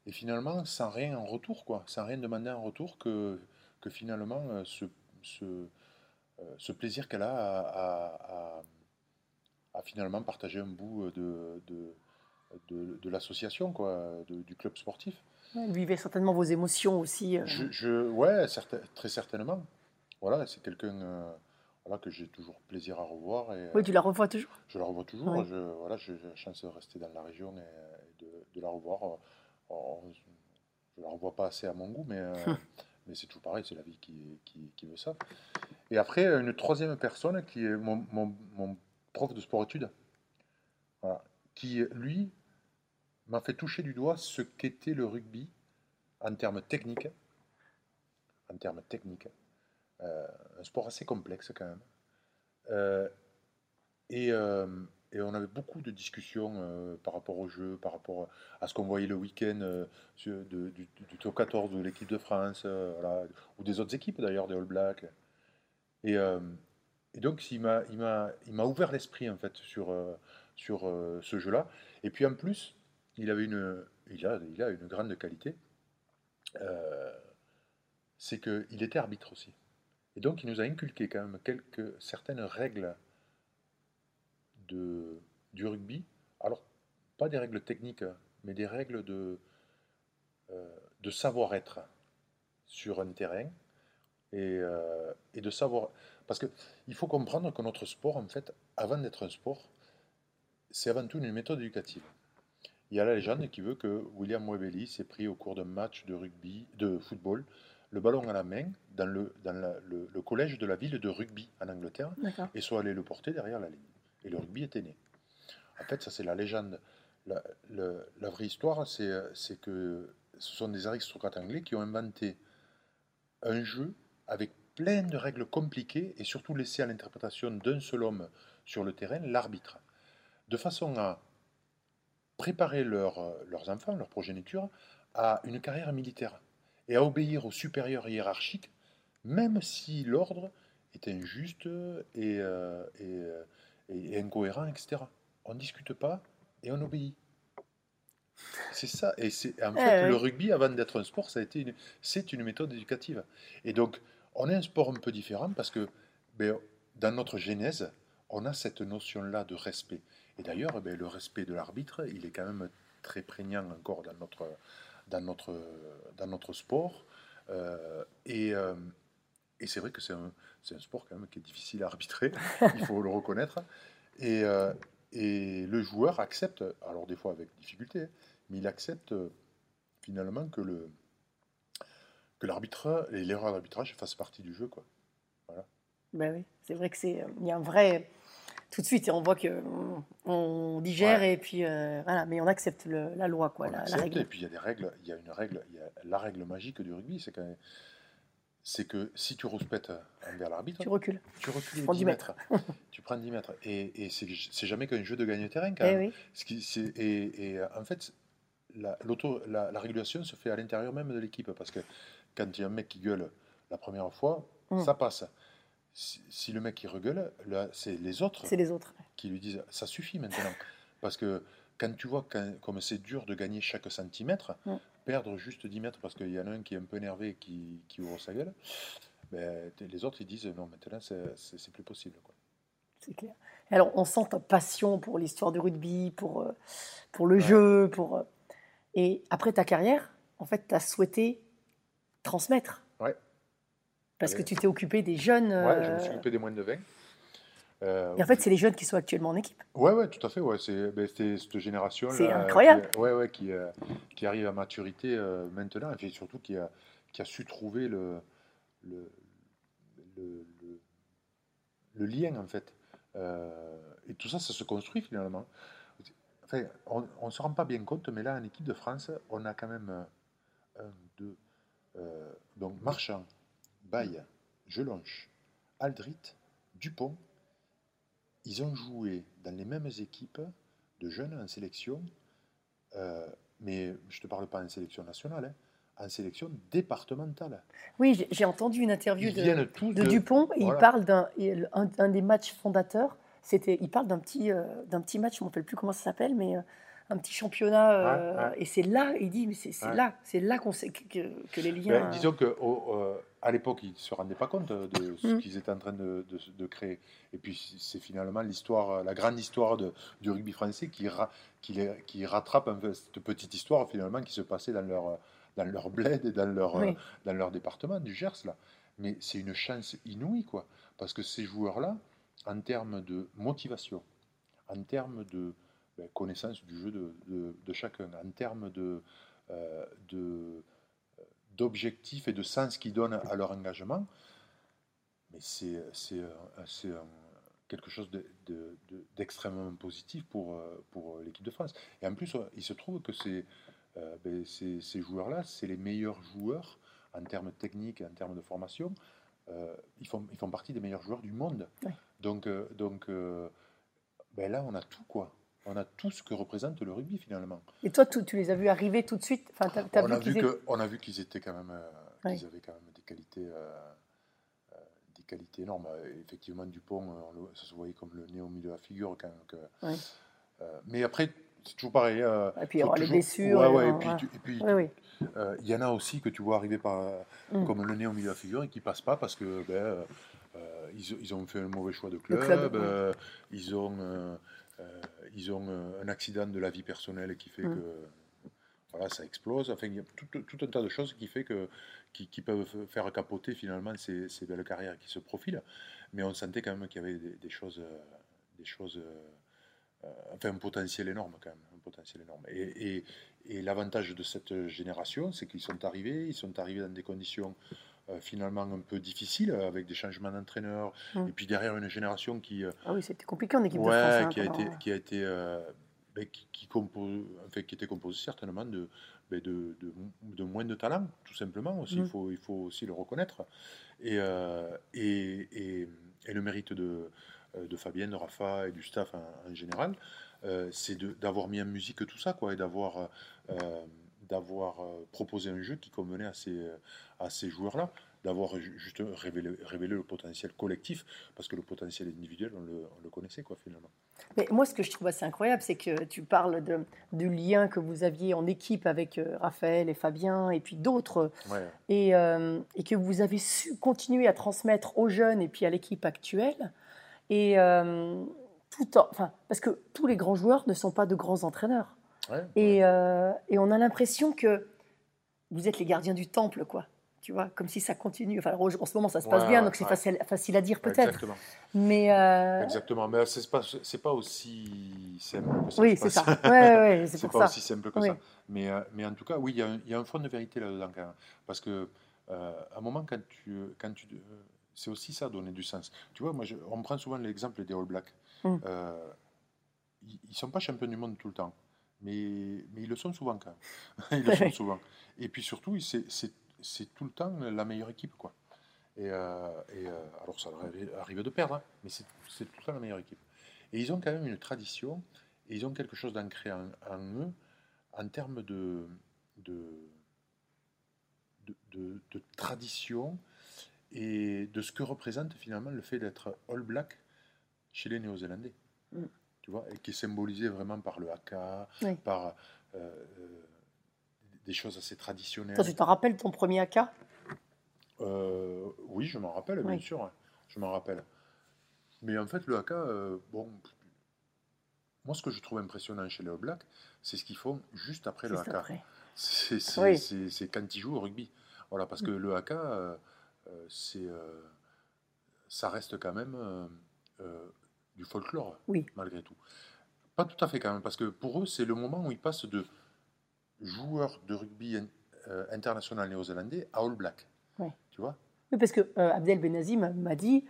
et finalement sans rien en retour, quoi, sans rien demander en retour, que, que finalement ce, ce, ce plaisir qu'elle a à, à- à- à finalement partager un bout de, de, de, de l'association, quoi, de- du club sportif. Vivez certainement vos émotions aussi. euh. Je, je- ouais, certain- très certainement. Voilà, c'est quelqu'un euh, voilà, que j'ai toujours plaisir à revoir. Et, Oui, tu la revois toujours. Je la revois toujours. Oui. Je, voilà, j'ai la chance de rester dans la région et, et de, de la revoir. On- je ne la revois pas assez à mon goût, mais euh, Mais c'est toujours pareil, c'est la vie qui, qui, qui veut ça. Et après, une troisième personne qui est mon, mon- mon prof de sport-études, voilà, qui, lui, m'a fait toucher du doigt ce qu'était le rugby en termes techniques. En termes techniques. Euh, un sport assez complexe quand même. Euh, et, euh, et on avait beaucoup de discussions par rapport au jeu, par rapport à ce qu'on voyait le week-end du, du top 14 de l'équipe de France, ou des autres équipes d'ailleurs, des All Blacks. Et, donc il m'a, ouvert l'esprit en fait sur, ce jeu-là. Et puis en plus, il avait une, il a, il a une grande qualité, euh, c'est qu'il était arbitre aussi. Et donc il nous a inculqué quand même quelques certaines règles du rugby. Alors pas des règles techniques, mais des règles de, euh, savoir-être sur un terrain et, euh, et de savoir. Parce qu'il faut comprendre que notre sport, en fait, avant d'être un sport, c'est avant tout une méthode éducative. Il y a la légende qui veut que William Webeli s'est pris au cours d'un match de rugby, de football, le ballon à la main dans le, dans la- le, le collège de la ville de rugby en Angleterre et soit allé le porter derrière la ligne. Et le rugby était né. En fait, ça c'est la légende. La, la vraie histoire, c'est c'est que ce sont des aristocrates anglais qui ont inventé un jeu avec plein de règles compliquées et surtout laissé à l'interprétation d'un seul homme sur le terrain, l'arbitre, de façon à préparer leurs leurs enfants, leur progéniture, à une carrière militaire et à obéir aux supérieurs hiérarchiques, même si l'ordre est injuste et, euh, et, euh, et incohérent, etc. On ne discute pas et on obéit. C'est ça. Et c'est en Ouais, fait le rugby, avant d'être un sport, ça a été une, c'est une méthode éducative. Et donc, on est un sport un peu différent parce que ben, dans notre genèse, on a cette notion-là de respect. Et d'ailleurs, ben, le respect de l'arbitre, il est quand même très prégnant encore dans notre, dans notre, dans notre sport. Euh, et euh, et c'est vrai que c'est un, un sport quand même qui est difficile à arbitrer, il faut le reconnaître. Et, euh, et le joueur accepte, alors des fois avec difficulté, mais il accepte finalement que le que l'arbitre et l'erreur d'arbitrage fassent partie du jeu. Quoi. Ben oui, c'est vrai que c'est, il y a un vrai, tout de suite, on voit que on, digère et puis euh, voilà, mais on accepte le- la loi quoi, On la, la accepte, règle. et puis il y a des règles, il y a une règle, il y a la règle magique du rugby, c'est que, c'est que si tu rouspètes envers l'arbitre, Tu recules. tu recules prends 10 10 mètres. tu prends 10 mètres. Et, et c'est, jamais qu'un jeu de gagne-terrain quand Eh même. oui. Ce qui- c'est- et, et, en fait, la, l'auto, la, la régulation se fait à l'intérieur même de l'équipe. Parce que quand il y a un mec qui gueule la première fois, Mm. ça passe. Si, si le mec il regueule, c'est les autres C'est les autres. qui lui disent ça suffit maintenant. Parce que quand tu vois quand- comme c'est dur de gagner chaque centimètre, perdre juste 10 mètres parce qu'il y en a un qui est un peu énervé et qui, qui ouvre sa gueule, ben, les autres ils disent non, maintenant c'est, plus possible. Quoi. C'est clair. Alors, on sent ta passion pour l'histoire du rugby, pour, euh, pour le Ouais. jeu. Pour, euh, et après ta carrière, en fait, tu as souhaité transmettre. Parce que tu t'es occupé des jeunes. Ouais, je me euh, suis occupé des moins de 20. Euh, et en fait, c'est les jeunes qui sont actuellement en équipe. Ouais, ouais, tout à fait. Ouais, c'est ben, cette génération. C'est incroyable. Qui, ouais, ouais, qui, euh, qui arrive à maturité euh, maintenant, et puis surtout qui a, qui a su trouver le, le, le, le- le lien, en fait. Et tout ça, ça se construit finalement. Enfin, on ne se rend pas bien compte, mais là, en équipe de France, on a quand même un, deux, donc Marchand, Baye, Gelonche, Aldrit, Dupont, ils ont joué dans les mêmes équipes de jeunes en sélection, euh, mais je ne te parle pas en sélection nationale, hein, en sélection départementale. Oui, j'ai- entendu une interview de, Dupont et voilà. il parle d'un un, un des matchs fondateurs. C'était, il parle d'un petit, euh, d'un petit match, je ne me rappelle plus comment ça s'appelle, mais euh, un petit championnat. euh, Ouais, ouais. Et c'est là, il dit, mais c'est Ouais. là, c'est là qu'on sait que, que- que les Ben, liens. disons qu'à l'époque, ils ne se rendaient pas compte de ce Mm. qu'ils étaient en train de, de- de créer. Et puis, c'est finalement l'histoire, la grande histoire de- du rugby français qui, ra- qui, les- qui rattrape un peu cette petite histoire finalement qui se passait dans leur, dans leur bled et dans leur, Oui. dans leur département du Gers. Là. Mais c'est une chance inouïe, quoi. Parce que ces joueurs-là, en termes de motivation, en termes de ben, connaissance du jeu de, de- de chacun, en termes de, euh, de, d'objectifs et de sens qu'ils donnent à leur engagement. Mais c'est c'est, euh, c'est, euh, quelque chose de- de- de- d'extrêmement positif pour, euh, pour l'équipe de France. Et en plus, euh, il se trouve que ces, euh, ben, ces, ces joueurs-là, c'est les meilleurs joueurs en termes techniques en termes de formation. Euh, ils, font, ils font partie des meilleurs joueurs du monde. Ouais. Donc, euh, donc euh, ben là, on a tout, quoi. On a tout ce que représente le rugby, finalement. Et toi, tu, tu les as vus arriver tout de suite? Enfin, on, a vu qu'ils que, on a vu qu'ils étaient quand même, euh, Ouais. qu'ils avaient quand même des qualités, euh, euh, des qualités énormes. Effectivement, Dupont, on le- ça se voyait comme le nez au milieu de la figure. Quand, que- Ouais. euh, mais après, c'est toujours pareil. euh, Et puis, il y aura les blessures, Ouais, et ouais, et on- puis, ouais. tu- et puis, Oui, oui. euh, il y en a aussi que tu vois arriver par, Mm. comme le nez au milieu de la figure et qui passent pas parce que ben, euh, ils, ils ont fait un mauvais choix de club, ils ont, ils ont euh, un accident de la vie personnelle qui fait Mm. que voilà, ça explose. Enfin, il y a tout, tout un tas de choses qui, fait que, qui, qui peuvent faire capoter finalement ces, ces belles carrières qui se profilent. Mais on sentait quand même qu'il y avait des, des choses, des choses euh, euh, enfin un potentiel énorme quand même, un potentiel énorme. Et, et- et l'avantage de cette génération, c'est qu'ils sont arrivés, ils sont arrivés dans des conditions finalement un peu difficiles, avec des changements d'entraîneurs, Mm. et puis derrière une génération qui, euh, Ah oui, c'était compliqué en équipe ouais, de France. hein, qui a été, qui a été, euh, ben, qui, qui compose, enfin, qui était composé certainement de, ben, de, de, de moins de talent, tout simplement aussi. Mm. Il faut, il faut aussi le reconnaître. Et, euh, et, et, et le mérite de, euh, de Fabienne, de Rafa et du staff en, en général, euh, c'est d'avoir mis en musique tout ça, quoi, et d'avoir euh, d'avoir euh, proposé un jeu qui convenait à ces, à ces joueurs-là, d'avoir ju- juste révélé, révélé le potentiel collectif, parce que le potentiel individuel, on le, on le connaissait, quoi, finalement. Mais moi, ce que je trouve assez incroyable, c'est que tu parles de, du lien que vous aviez en équipe avec euh, Raphaël et Fabien et puis d'autres, Ouais. et, euh, et que vous avez su continuer à transmettre aux jeunes et puis à l'équipe actuelle. Et euh, tout en, enfin, parce que tous les grands joueurs ne sont pas de grands entraîneurs. Ouais, Et, euh, et on a l'impression que vous êtes les gardiens du temple, quoi. Tu vois, comme si ça continue. Enfin, en ce moment, ça se passe bien, donc c'est facile, facile à dire peut-être. Exactement. Mais euh, Exactement. Mais c'est pas, pas aussi simple que ça. oui, c'est ça. Ouais, c'est pas ça. aussi simple que ça. Mais, euh, mais en tout cas, oui, il y, a un- il y a un fond de vérité là-dedans. Parce que, euh, à un moment, quand tu. Quand tu c'est aussi ça, donner du sens. Tu vois, moi, je- on prend souvent l'exemple des All Blacks. Mm. Euh, ils ne sont pas champions du monde tout le temps. Mais, mais ils le sont souvent quand même. ils le sont souvent. Et puis surtout, c'est, tout le temps la meilleure équipe. Quoi. Et, euh, et, euh, alors, ça leur de perdre, hein, mais c'est, c'est tout le temps la meilleure équipe. Et ils ont quand même une tradition, et ils ont quelque chose d'ancré en, en eux, en termes de, de, de, de- de tradition et de ce que représente finalement le fait d'être All Black chez les Néo-Zélandais. Mm. Tu vois, et qui est symbolisé vraiment par le haka, Oui. par euh, euh, des choses assez traditionnelles. Toi, tu t'en rappelles ton premier AK Euh, oui, je m'en rappelle, bien Oui. sûr. hein. Je m'en rappelle. Mais en fait, le haka, euh, bon, moi, ce que je trouve impressionnant chez les All Blacks, c'est ce qu'ils font juste après le haka. C'est Oui. quand ils jouent au rugby. Voilà, parce que le haka, c'est, ça reste quand même euh, du folklore, Oui. malgré tout. Pas tout à fait quand même, parce que pour eux, c'est le moment où ils passent de joueurs de rugby euh, international néo-zélandais à All Black. Ouais. Tu vois? Oui, parce que euh, Abdel Benazi m'a dit,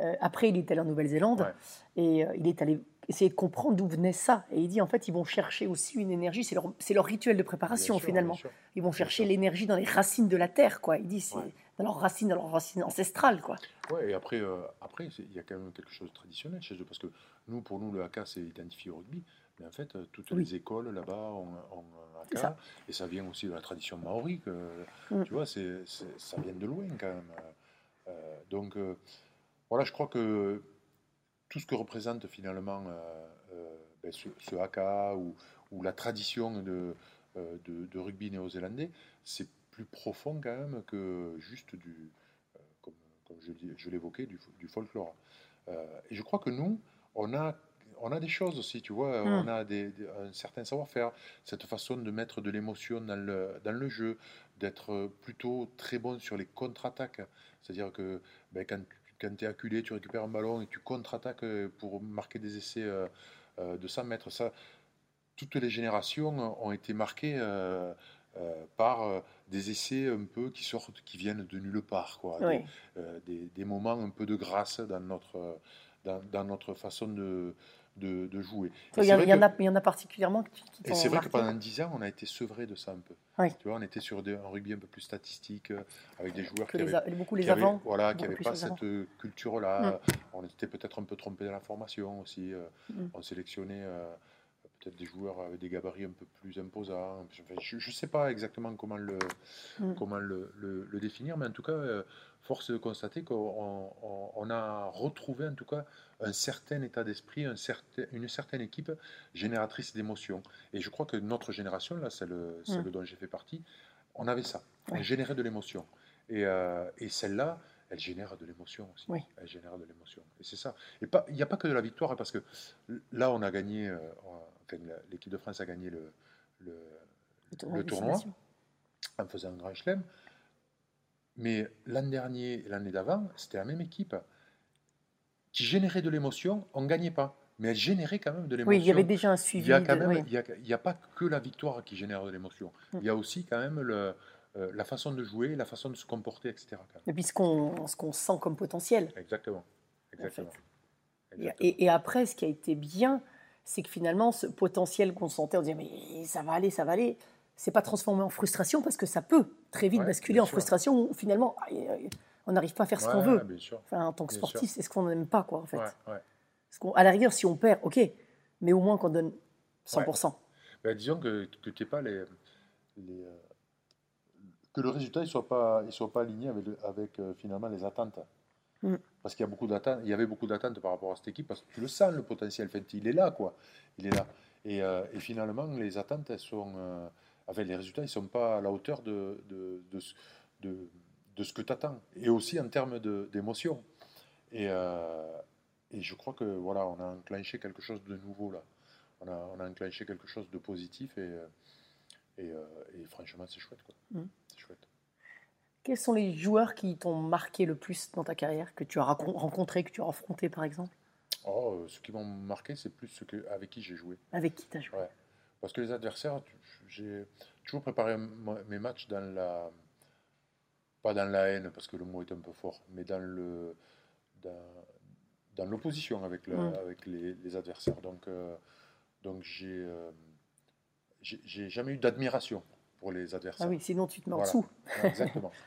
euh, après il est allé en Nouvelle-Zélande, Ouais. et il est allé essayer de comprendre d'où venait ça. Et il dit, en fait, ils vont chercher aussi une énergie, c'est leur, rituel de préparation Bien finalement. sûr. Ils vont chercher l'énergie dans les racines de la terre, quoi. Il dit, c'est Ouais. Dans leurs racines, dans leurs racines ancestrales, quoi. Ouais, et après, euh, après il y a quand même quelque chose de traditionnel chez eux, parce que nous, pour nous, le haka, c'est identifié au rugby. Mais en fait, euh, toutes Oui. les écoles là-bas ont, ont un haka, ça. et ça vient aussi de la tradition maori. Que, Mm. Tu vois, c'est, ça vient de loin quand même. Euh, donc, euh, voilà, je crois que tout ce que représente finalement euh, euh, ben, ce, ce haka ou, ou la tradition de, euh, de, de rugby néo-zélandais, c'est plus profond quand même que juste du, euh, comme, comme je, l'évoquais, du, du folklore. Euh, et je crois que nous, on a, on a des choses aussi, tu vois, Mm. on a des, des- un certain savoir-faire, cette façon de mettre de l'émotion dans le, dans le jeu, d'être plutôt très bon sur les contre-attaques. C'est-à-dire que ben, quand, quand tu es acculé, tu récupères un ballon et tu contre-attaques euh, pour marquer des essais euh, de 100 mètres. Ça, toutes les générations ont été marquées euh, euh, par euh, des essais un peu qui sortent, qui viennent de nulle part, quoi. Oui. Des, euh, des- des moments un peu de grâce dans notre, dans, dans notre façon de, de, de jouer. Il y, en- a, il y en a particulièrement qui, qui et c'est vrai que pendant 10 ans, on a été sevré de ça un peu. Oui. Tu vois, on était sur des- un rugby un peu plus statistique, avec des joueurs Que qui les avaient, a- beaucoup les qui avaient- avants. voilà, qui n'avaient pas cette culture-là. On était peut-être un peu trompé dans la formation aussi. Mm. On sélectionnait euh, peut-être des joueurs avec des gabarits un peu plus imposants. Enfin, je ne sais pas exactement comment le, Mm. comment le, le- le définir, mais en tout cas, euh, force est de constater qu'on on- on a retrouvé en tout cas un certain état d'esprit, un certain- une certaine équipe génératrice d'émotions. Et je crois que notre génération, là, celle, celle dont j'ai fait partie, on avait ça. On Mm. Ouais. générait de l'émotion. Et, euh, et celle-là, elle génère de l'émotion aussi. Oui. Elle génère de l'émotion. Et c'est ça. Et il n'y a pas que de la victoire, hein, parce que là, on a gagné, euh, enfin, l'équipe de France a gagné le, le, Le tournoi le tournoi en faisant un grand chelem. Mais l'an dernier et l'année d'avant, c'était la même équipe qui générait de l'émotion. On ne gagnait pas, mais elle générait quand même de l'émotion. Oui, il y avait déjà un Il suivi. a de- oui. il y a, pas que la victoire qui génère de l'émotion. Mm. Il y a aussi quand même le, euh, la façon de jouer, la façon de se comporter, etc. quand même. Et puis ce qu'on ce qu'on sent comme potentiel. Exactement. Exactement. Et, Exactement. et- et après, ce qui a été bien, c'est que finalement, ce potentiel qu'on sentait, on disait, mais ça va aller, ça va aller, c'est pas transformé en frustration parce que ça peut très vite Ouais, basculer en sûr. frustration où finalement, on n'arrive pas à faire ce qu'on veut. Enfin, en tant que sportif, c'est ce qu'on n'aime pas, quoi, en fait. Ouais, à la rigueur, si on perd, ok, mais au moins qu'on donne 100%. Ben, disons que, que t'aies pas les, les, euh, que le résultat ne soit pas, il soit pas aligné avec euh, finalement les attentes. Mm. Parce qu'il y a beaucoup d'attentes, il y avait beaucoup d'attentes par rapport à cette équipe parce que tu le sens le potentiel. Il est là quoi, il est là. Et, euh, et finalement les attentes elles sont, euh, enfin les résultats ils sont pas à la hauteur de de, de, ce- de, de ce que tu attends. Et aussi en termes d'émotion. Et, euh, et je crois que voilà, on a enclenché quelque chose de nouveau là. On a, on a enclenché quelque chose de positif et, et, euh, et franchement, c'est chouette. Quoi. Mm. C'est chouette. Quels sont les joueurs qui t'ont marqué le plus dans ta carrière, que tu as rencontrés, que tu as affrontés, par exemple? Oh, euh, ceux qui m'ont marqué, c'est plus ceux que, avec qui j'ai joué. Avec qui tu as joué? Ouais. Parce que les adversaires, j'ai toujours préparé mes matchs dans la. Pas dans la haine, parce que le mot est un peu fort, mais dans le. Dans, dans l'opposition avec, le- Mm. avec les, les adversaires. Donc, euh, donc j'ai. euh, j'ai j'ai jamais eu d'admiration pour les adversaires. Ah oui, sinon tu te mets en Voilà. dessous. Exactement.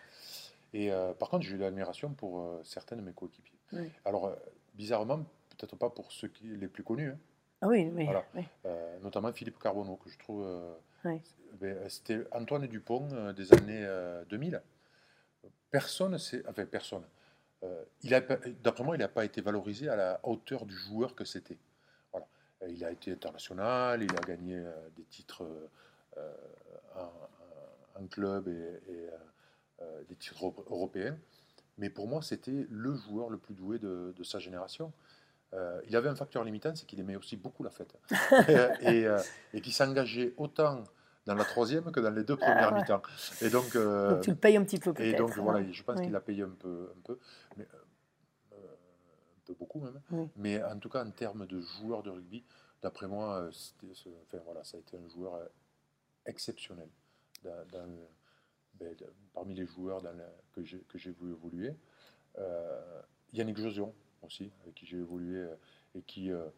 Et euh, par contre, j'ai eu de l'admiration pour euh, certains de mes coéquipiers. Oui. Alors, euh, bizarrement, peut-être pas pour ceux qui, les plus connus, hein, Ah oui, Voilà. oui. euh, notamment Philippe Carbonneau, que je trouve. Oui. ben, C'était Antoine Dupont des années euh, 2000. Personne, c'est. Enfin, personne. Il a, d'après moi, il n'a pas été valorisé à la hauteur du joueur que c'était. Voilà. Il a été international, il a gagné des titres en, en club et, et, euh, des titres euro- européens. Mais pour moi, c'était le joueur le plus doué de, de sa génération. Euh, il avait un facteur limitant, c'est qu'il aimait aussi beaucoup la fête. et et, euh, et qu'il s'engageait autant dans la troisième que dans les deux premières Ah ouais. mi-temps. Et donc, euh, Donc tu le payes un petit peu et peut-être. donc hein. voilà, je pense Oui. qu'il a payé un peu, un peu, mais un peu beaucoup même. Oui. Mais en tout cas, en termes de joueur de rugby, d'après moi, enfin voilà, ça a été un joueur exceptionnel dans- dans le- ben, parmi les joueurs dans la- que j'ai vu évoluer. Euh, Yannick Josion aussi, avec qui j'ai évolué euh, et qui, euh,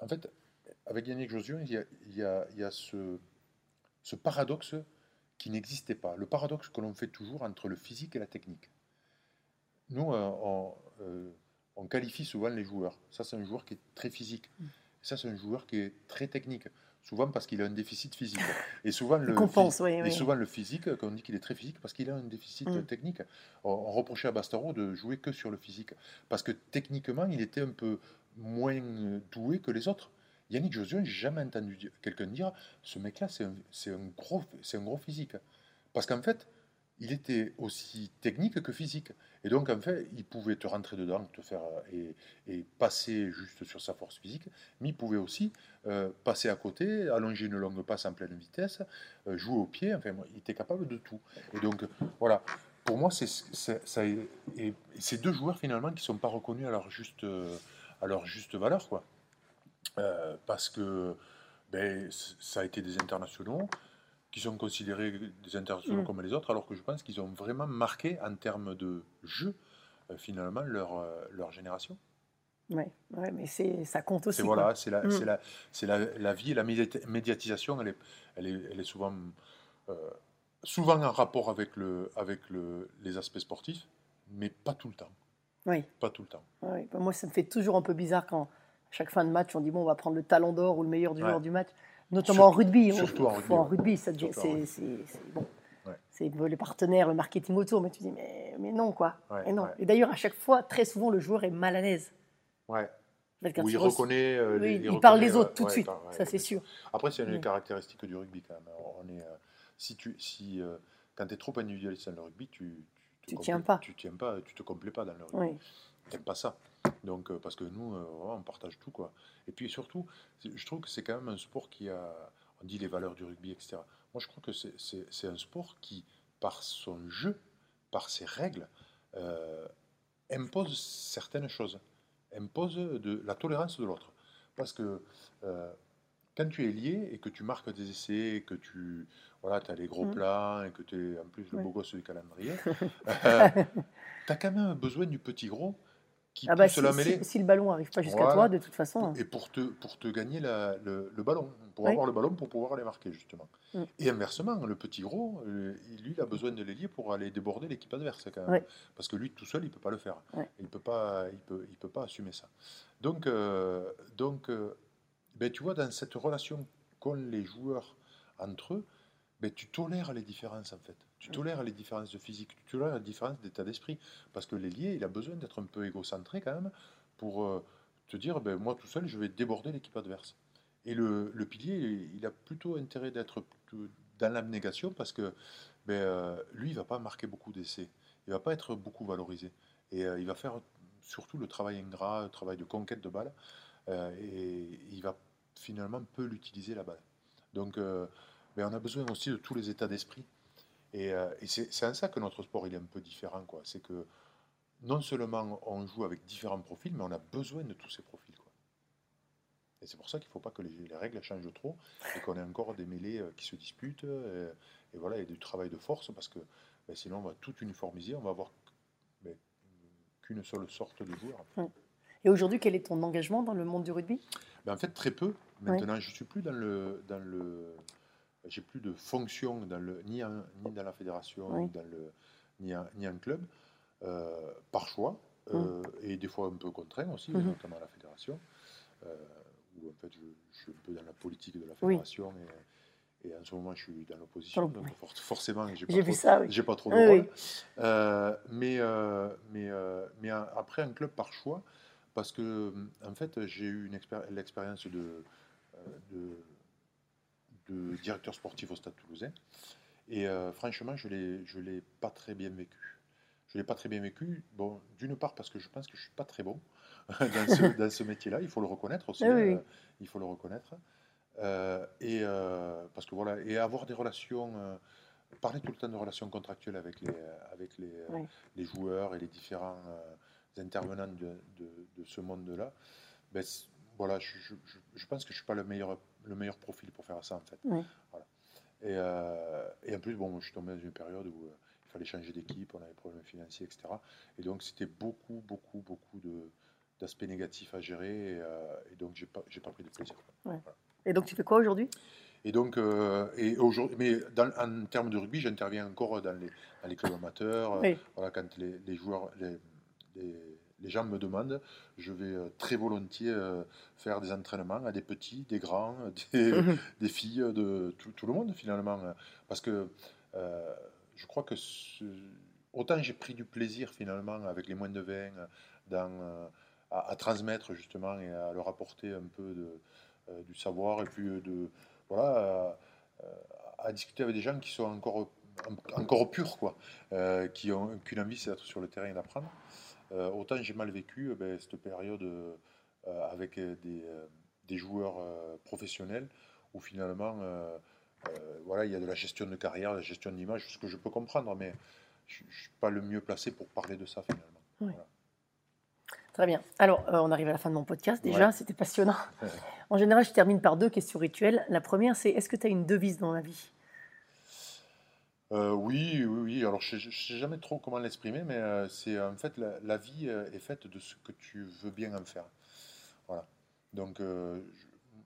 en fait, avec Yannick Josion, il y a, il y a- il y a ce, ce paradoxe qui n'existait pas. Le paradoxe que l'on fait toujours entre le physique et la technique. Nous, euh, on, on qualifie souvent les joueurs. Ça, c'est un joueur qui est très physique. Mm. Ça, c'est un joueur qui est très technique. Souvent parce qu'il a un déficit physique. Et souvent, le, compense, phy- oui, et oui. souvent le physique, quand on dit qu'il est très physique, parce qu'il a un déficit Mm. technique. On, on reprochait à Bastaro de jouer que sur le physique. Parce que techniquement, il était un peu moins doué que les autres. Yannick Josion, j'ai jamais entendu quelqu'un dire ce mec-là, c'est un, c'est un gros, c'est un gros physique. Parce qu'en fait, il était aussi technique que physique. Et donc, en fait, il pouvait te rentrer dedans, te faire et, et passer juste sur sa force physique, mais il pouvait aussi euh, passer à côté, allonger une longue passe en pleine vitesse, euh, jouer au pied. Enfin, il était capable de tout. Et donc, voilà. Pour moi, c'est ces deux joueurs finalement qui sont pas reconnus à leur juste, euh, à leur juste valeur, quoi. Euh, parce que ben, ça a été des internationaux. Qui sont considérés des internationaux Mm. comme les autres, alors que je pense qu'ils ont vraiment marqué en termes de jeu, euh, finalement, leur, euh, leur génération. Ouais, ouais, mais ça compte aussi. Voilà, c'est la, Mm. c'est la, la, la vie et la médiati- médiatisation, elle est, elle est, elle est souvent, euh, souvent en rapport avec, le, avec le, les aspects sportifs, mais pas tout le temps. Oui. Pas tout le temps. Bah moi, ça me fait toujours un peu bizarre quand, à chaque fin de match, on dit bon, on va prendre le talon d'or ou le meilleur du Ouais. joueur du match, notamment en Surtout- rugby. surtout en rugby, en rugby, Surtout en c'est, rugby. c'est- c'est- bon. Ouais. C'est les partenaires, le marketing autour, mais tu dis mais, mais non quoi. Ouais, Et non. ouais. Et d'ailleurs, à chaque fois, très souvent, le joueur est mal à l'aise. Ouais. Où il reconnaît. euh, Oui, les- il parle reconnaît, des autres euh, tout de suite, ça c'est sûr. Après, c'est une des caractéristiques du rugby quand même. On est, euh, si tu, si, euh, quand tu es trop individualiste dans le rugby, tu Tu complais- tiens pas. Tu tiens pas, tu te complais pas dans le rugby. Oui. T'aimes pas ça. Donc, euh, parce que nous, euh, on partage tout. Quoi. Et puis surtout, je trouve que c'est quand même un sport qui a. On dit les valeurs du rugby, etc. Moi, je crois que c'est- un sport qui, par son jeu, par ses règles, euh, impose certaines choses. Impose de la tolérance de l'autre. Parce que euh, quand tu es lié et que tu marques des essais, et que tu voilà, as les gros Mm. plans et que tu es en plus le Ouais. beau gosse du calendrier, euh, tu as quand même besoin du petit gros qui Ah bah, si, la si- mêlée. si le ballon arrive pas jusqu'à Voilà. toi, de toute façon. hein. Et pour te, pour te gagner la- le, le ballon, pour Oui. avoir le ballon pour pouvoir aller marquer, justement. Mm. Et inversement, le petit gros, euh, lui, il a besoin de l'ailier pour aller déborder l'équipe adverse, quand même. Oui. Parce que lui, tout seul, il ne peut pas le faire. Il ne peut, pas- il peut, il peut pas assumer ça. Donc, euh, donc euh, ben, tu vois, dans cette relation qu'ont les joueurs entre eux, ben, tu tolères les différences, en fait. Tu tolères les différences de physique, tu tolères les différences d'état d'esprit. Parce que l'ailier, il a besoin d'être un peu égocentré, quand même, pour euh, te dire, ben, moi, tout seul, je vais déborder l'équipe adverse. Et le, pilier, il a plutôt intérêt d'être dans l'abnégation parce que ben, euh, lui, il va pas marquer beaucoup d'essais. Il va pas être beaucoup valorisé. Et euh, il va faire surtout le travail ingrat, le travail de conquête de balle. euh, et il va finalement peu l'utiliser la balle. Donc, ben, on a besoin aussi de tous les états d'esprit. Et, euh, et c'est en ça que notre sport il est un peu différent. C'est que non seulement on joue avec différents profils, mais on a besoin de tous ces profils. quoi. Et c'est pour ça qu'il ne faut pas que les, les règles changent trop et qu'on ait encore des mêlées euh, qui se disputent. euh, et, voilà, et du travail de force parce que ben, sinon on va tout uniformiser, on va avoir ben, qu'une seule sorte de joueur. Et aujourd'hui, quel est ton engagement dans le monde du rugby? Ben, en fait, très peu. Maintenant, je suis plus dans le, dans le, j'ai plus de fonction dans le, ni, en- ni dans la fédération, Oui. ni dans le, ni club, euh, par choix euh, et des fois un peu contraint aussi, Mhm. notamment à la fédération, euh, où en fait je, je suis un peu dans la politique de la Oui. fédération et, et en ce moment je suis dans l'opposition, donc for- forcément j'ai pas, trop- ça, pas de rôle. mais, mais, mais après un club par choix, parce que en fait j'ai eu l'expérience de, de, de directeur sportif au Stade Toulousain, et euh, franchement je je l'ai pas très bien vécu. Je l'ai pas très bien vécu. Bon, d'une part parce que je pense que je suis pas très bon dans ce, métier-là, il faut le reconnaître aussi. Ah oui, euh, il faut le reconnaître. Euh, et parce que voilà, et avoir des relations, parler tout le temps de relations contractuelles avec les, avec les, Oui. les joueurs et les différents intervenants de, de- de ce monde-là, ben, voilà, je, je- je- pense que je suis pas le meilleur, le meilleur profil pour faire ça en fait. Oui. Voilà. Et, euh, et en plus, bon, je suis tombé dans une période où euh, il fallait changer d'équipe, on avait des problèmes financiers, etc. Et donc c'était beaucoup, beaucoup, beaucoup de d'aspects négatifs à gérer et, euh, et donc j'ai pas j'ai pas pris de plaisir. Et donc, tu fais quoi aujourd'hui? Et donc, et aujourd'hui, mais dans- en termes de rugby, j'interviens encore dans les, dans les clubs amateurs. Oui. Voilà, quand les, les joueurs, les, les, les gens me demandent, je vais euh, très volontiers euh, faire des entraînements à des petits, des grands, des, des filles, de tout, tout le monde finalement. Parce que euh, je crois que ce- autant j'ai pris du plaisir finalement avec les moins de 20 dans, euh, à, à transmettre justement et à leur apporter un peu de, euh, du savoir et puis de voilà euh, à discuter avec des gens qui sont encore encore purs quoi, qui ont qu'une envie c'est d'être sur le terrain et d'apprendre. Euh, autant j'ai mal vécu euh, ben, cette période euh, avec des, des joueurs professionnels où finalement voilà il y a de la gestion de carrière, de la gestion d'image, ce que je peux comprendre, mais je ne suis pas le mieux placé pour parler de ça finalement. Oui. Voilà. Très bien. Alors, euh, on arrive à la fin de mon podcast déjà, Ouais. c'était passionnant. En général, je termine par deux questions rituelles. La première, c'est est-ce que tu as une devise dans la vie? Euh, oui, oui, oui. Alors, je ne sais jamais trop comment l'exprimer, mais euh, c'est en fait la, la vie euh, est faite de ce que tu veux bien en faire. Voilà. Donc, euh,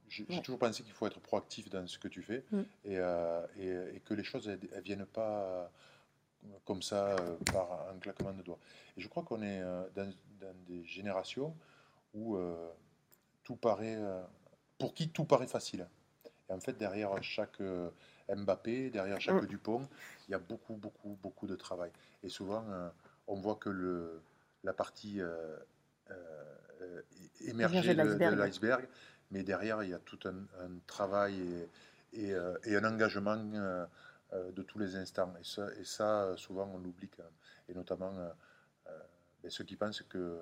j'ai Ouais. toujours pensé qu'il faut être proactif dans ce que tu fais Mm. et, euh, et- et que les choses elles viennent pas euh, comme ça euh, par un claquement de doigts. Et je crois qu'on est euh, dans, dans des générations où euh, tout paraît, euh, pour qui tout paraît facile. Et en fait, derrière chaque euh, Mbappé, derrière chaque Mm. Dupont, il y a beaucoup, beaucoup, beaucoup de travail. Et souvent, euh, on voit que le, la partie euh, euh, émergée de l'iceberg. mais derrière, il y a tout un, un travail et, et, euh, et un engagement de tous les instants. Et ça, et ça, souvent, on l'oublie quand même. Et notamment ben, ceux qui pensent que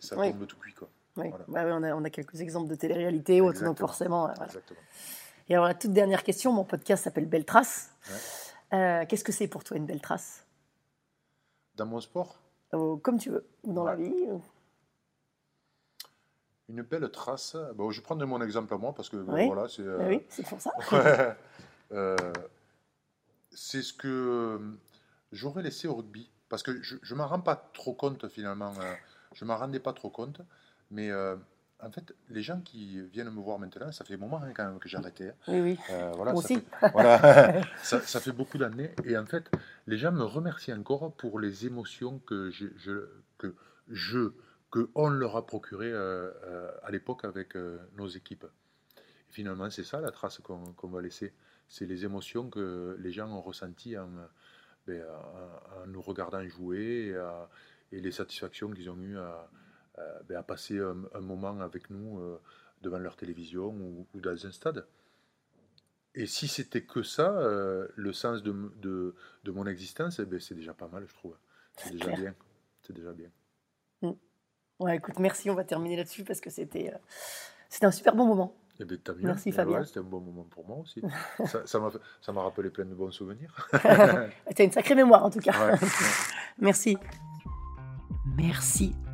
ça Oui. tombe tout cuit. Quoi. Oui. Voilà. Bah on, a, on a quelques exemples de télé-réalité autres, donc forcément. voilà. Exactement. Et alors, la toute dernière question, mon podcast s'appelle Belle Trace. Euh, Qu'est-ce que c'est pour toi une belle trace Dans mon sport, Euh, Comme tu veux, ou dans la vie. ou- une belle trace. Bon, je prends de mon exemple à moi parce que Oui. voilà, c'est. euh, Ah oui, c'est pour ça. Euh, c'est ce que euh, j'aurais laissé au rugby. Parce que je ne m'en rends pas trop compte finalement. euh, je ne m'en rendais pas trop compte. Mais euh, en fait, les gens qui viennent me voir maintenant, ça fait un moment hein, quand même que j'ai arrêté. hein. Oui, oui. Euh, voilà, Moi ça aussi. fait, voilà, ça, ça fait beaucoup d'années. Et en fait, les gens me remercient encore pour les émotions que je, je- que je, que on leur a procuré euh, euh, à l'époque avec nos équipes. Et finalement, c'est ça la trace qu'on va laisser. C'est les émotions que les gens ont ressenties en, ben, en- en nous regardant jouer et, à- et les satisfactions qu'ils ont eues à, ben, à passer un, un moment avec nous euh, devant leur télévision ou, ou dans un stade. Et si c'était que ça, euh, le sens de, de, de mon existence, eh ben, c'est déjà pas mal, je trouve. C'est déjà clair. bien. C'est déjà bien. Ouais, écoute, merci, on va terminer là-dessus parce que c'était euh, c'était un super bon moment. Eh ben, tant mieux. Merci, Eh Fabien. ouais, C'était un bon moment pour moi aussi. ça m'a ça m'a rappelé plein de bons souvenirs. Tu as une sacrée mémoire en tout cas. Ouais. Merci. Merci